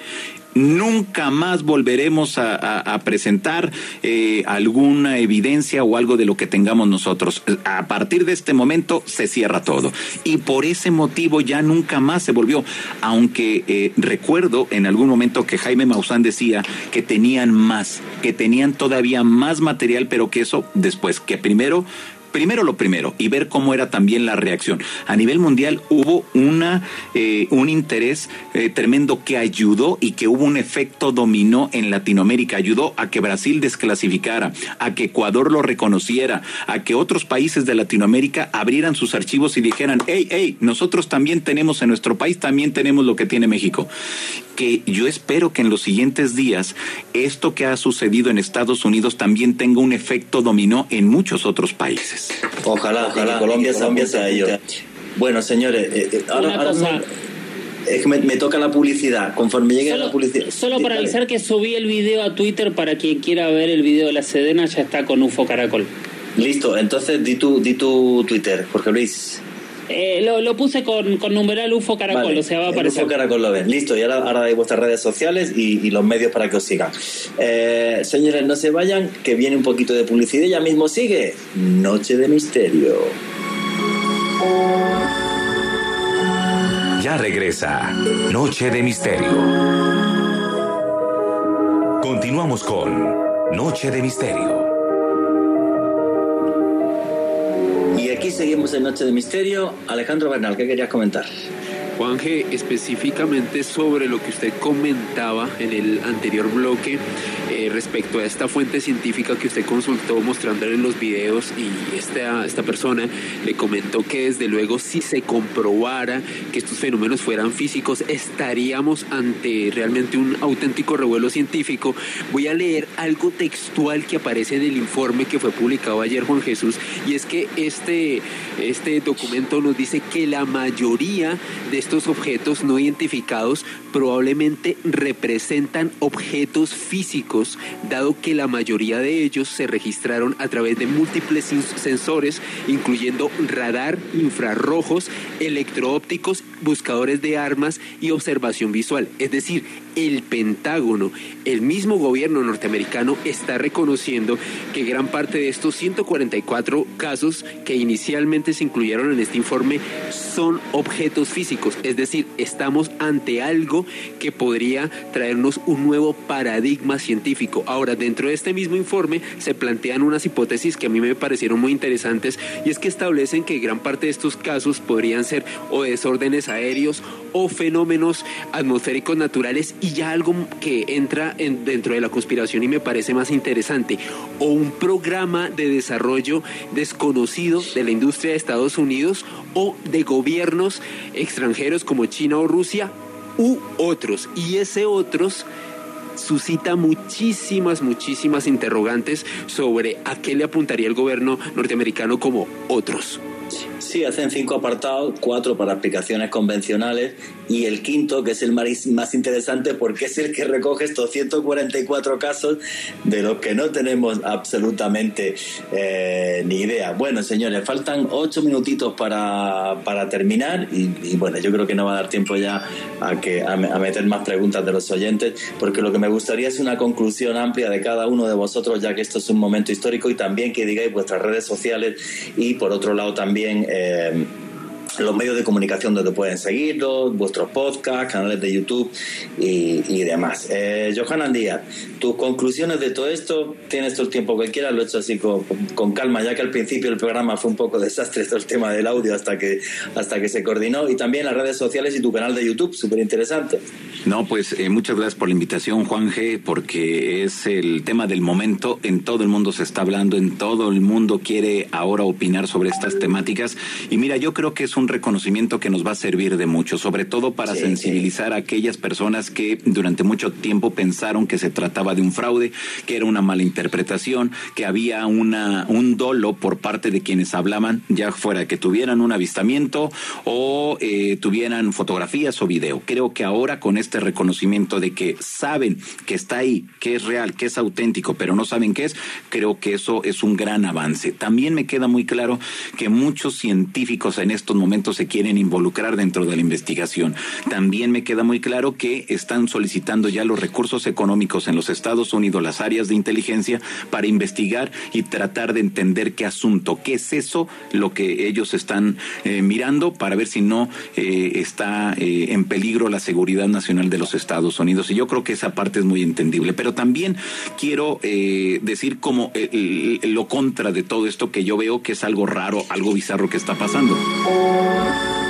Nunca más volveremos a, presentar eh, alguna evidencia o algo de lo que tengamos nosotros. A partir de este momento se cierra todo. Y por ese motivo ya nunca más se volvió. Aunque eh, recuerdo en algún momento que Jaime Maussan decía que tenían más, que tenían todavía más material, pero que eso después, que primero primero lo primero y ver cómo era también la reacción. A nivel mundial hubo una, eh, un interés eh, tremendo que ayudó y que hubo un efecto dominó en Latinoamérica. Ayudó a que Brasil desclasificara, a que Ecuador lo reconociera, a que otros países de Latinoamérica abrieran sus archivos y dijeran, hey, hey, nosotros también tenemos en nuestro país, también tenemos lo que tiene México que yo espero que en los siguientes días esto que ha sucedido en Estados Unidos también tenga un efecto dominó en muchos otros países. Ojalá, ojalá Colombia se a ello. Bueno, señores, eh, eh, ahora, me, toca la publicidad. Conforme llegue la publicidad. Solo para avisar que subí el video a Twitter para quien quiera ver el video de la Sedena, ya está con UFO Caracol. Listo, entonces di tu, di tu Twitter, Jorge Luis. Eh, lo, puse con, con, numeral UFO Caracol, o sea, va a aparecer. UFO Caracol lo ven. Listo, y ahora, ahora dais vuestras redes sociales y, los medios para que os sigan. Eh, señores, no se vayan, que viene un poquito de publicidad y ya mismo sigue Noche de Misterio. Ya regresa Noche de Misterio. Continuamos con Noche de Misterio. Aquí seguimos en Noche de Misterio. Alejandro Bernal, ¿qué querías comentar? Juanje, específicamente sobre lo que usted comentaba en el anterior bloque eh, respecto a esta fuente científica que usted consultó mostrándole los videos y esta, esta persona le comentó que desde luego si se comprobara que estos fenómenos fueran físicos estaríamos ante realmente un auténtico revuelo científico. Voy a leer algo textual que aparece en el informe que fue publicado ayer Juan Jesús y es que este, este documento nos dice que la mayoría de estos objetos no identificados probablemente representan objetos físicos, dado que la mayoría de ellos se registraron a través de múltiples sensores, incluyendo radar, infrarrojos, electroópticos, buscadores de armas y observación visual. Es decir, el Pentágono, el mismo gobierno norteamericano está reconociendo que gran parte de estos 144 casos que inicialmente se incluyeron en este informe son objetos físicos, es decir, estamos ante algo que podría traernos un nuevo paradigma científico. Ahora, dentro de este mismo informe se plantean unas hipótesis que a mí me parecieron muy interesantes y es que establecen que gran parte de estos casos podrían ser o desórdenes aéreos o fenómenos atmosféricos naturales ya algo que entra en, dentro de la conspiración y me parece más interesante, o un programa de desarrollo desconocido de la industria de Estados Unidos o de gobiernos extranjeros como China o Rusia u otros. Y ese otros suscita muchísimas, muchísimas interrogantes sobre a qué le apuntaría el gobierno norteamericano como otros. Sí, hacen cinco apartados, cuatro para aplicaciones convencionales y el quinto, que es el más interesante porque es el que recoge estos 144 casos de los que no tenemos absolutamente eh, ni idea. Bueno, señores, faltan ocho minutitos para, para terminar y, bueno, yo creo que no va a dar tiempo ya a, que, a, meter más preguntas de los oyentes porque lo que me gustaría es una conclusión amplia de cada uno de vosotros, ya que esto es un momento histórico y también que digáis vuestras redes sociales y por otro lado también... Eh, los medios de comunicación donde pueden seguirlos, vuestros podcasts, canales de YouTube y, demás. Eh, Johanna Díaz, tus conclusiones de todo esto, tienes todo el tiempo que quieras, lo he hecho así con, calma, ya que al principio el programa fue un poco desastre todo el tema del audio hasta que, hasta que se coordinó y también las redes sociales y tu canal de YouTube, súper interesante. No, pues eh, muchas gracias por la invitación, Juan G, porque es el tema del momento, en todo el mundo se está hablando, en todo el mundo quiere ahora opinar sobre estas temáticas y mira, yo creo que es un reconocimiento que nos va a servir de mucho, sobre todo para sensibilizar a aquellas personas que durante mucho tiempo pensaron que se trataba de un fraude, que era una mala interpretación, que había una, un dolo por parte de quienes hablaban, ya fuera que tuvieran un avistamiento o eh, tuvieran fotografías o video. Creo que ahora con este reconocimiento de que saben que está ahí, que es real, que es auténtico, pero no saben qué es, creo que eso es un gran avance. También me queda muy claro que muchos científicos en estos momentos se quieren involucrar dentro de la investigación. También me queda muy claro que están solicitando ya los recursos económicos en los Estados Unidos, las áreas de inteligencia, para investigar y tratar de entender qué asunto, qué es eso, lo que ellos están eh, mirando para ver si no eh, está eh, en peligro la seguridad nacional de los Estados Unidos. Y yo creo que esa parte es muy entendible. Pero también quiero decir como lo contra de todo esto que yo veo que es algo raro, algo bizarro que está pasando. Oh.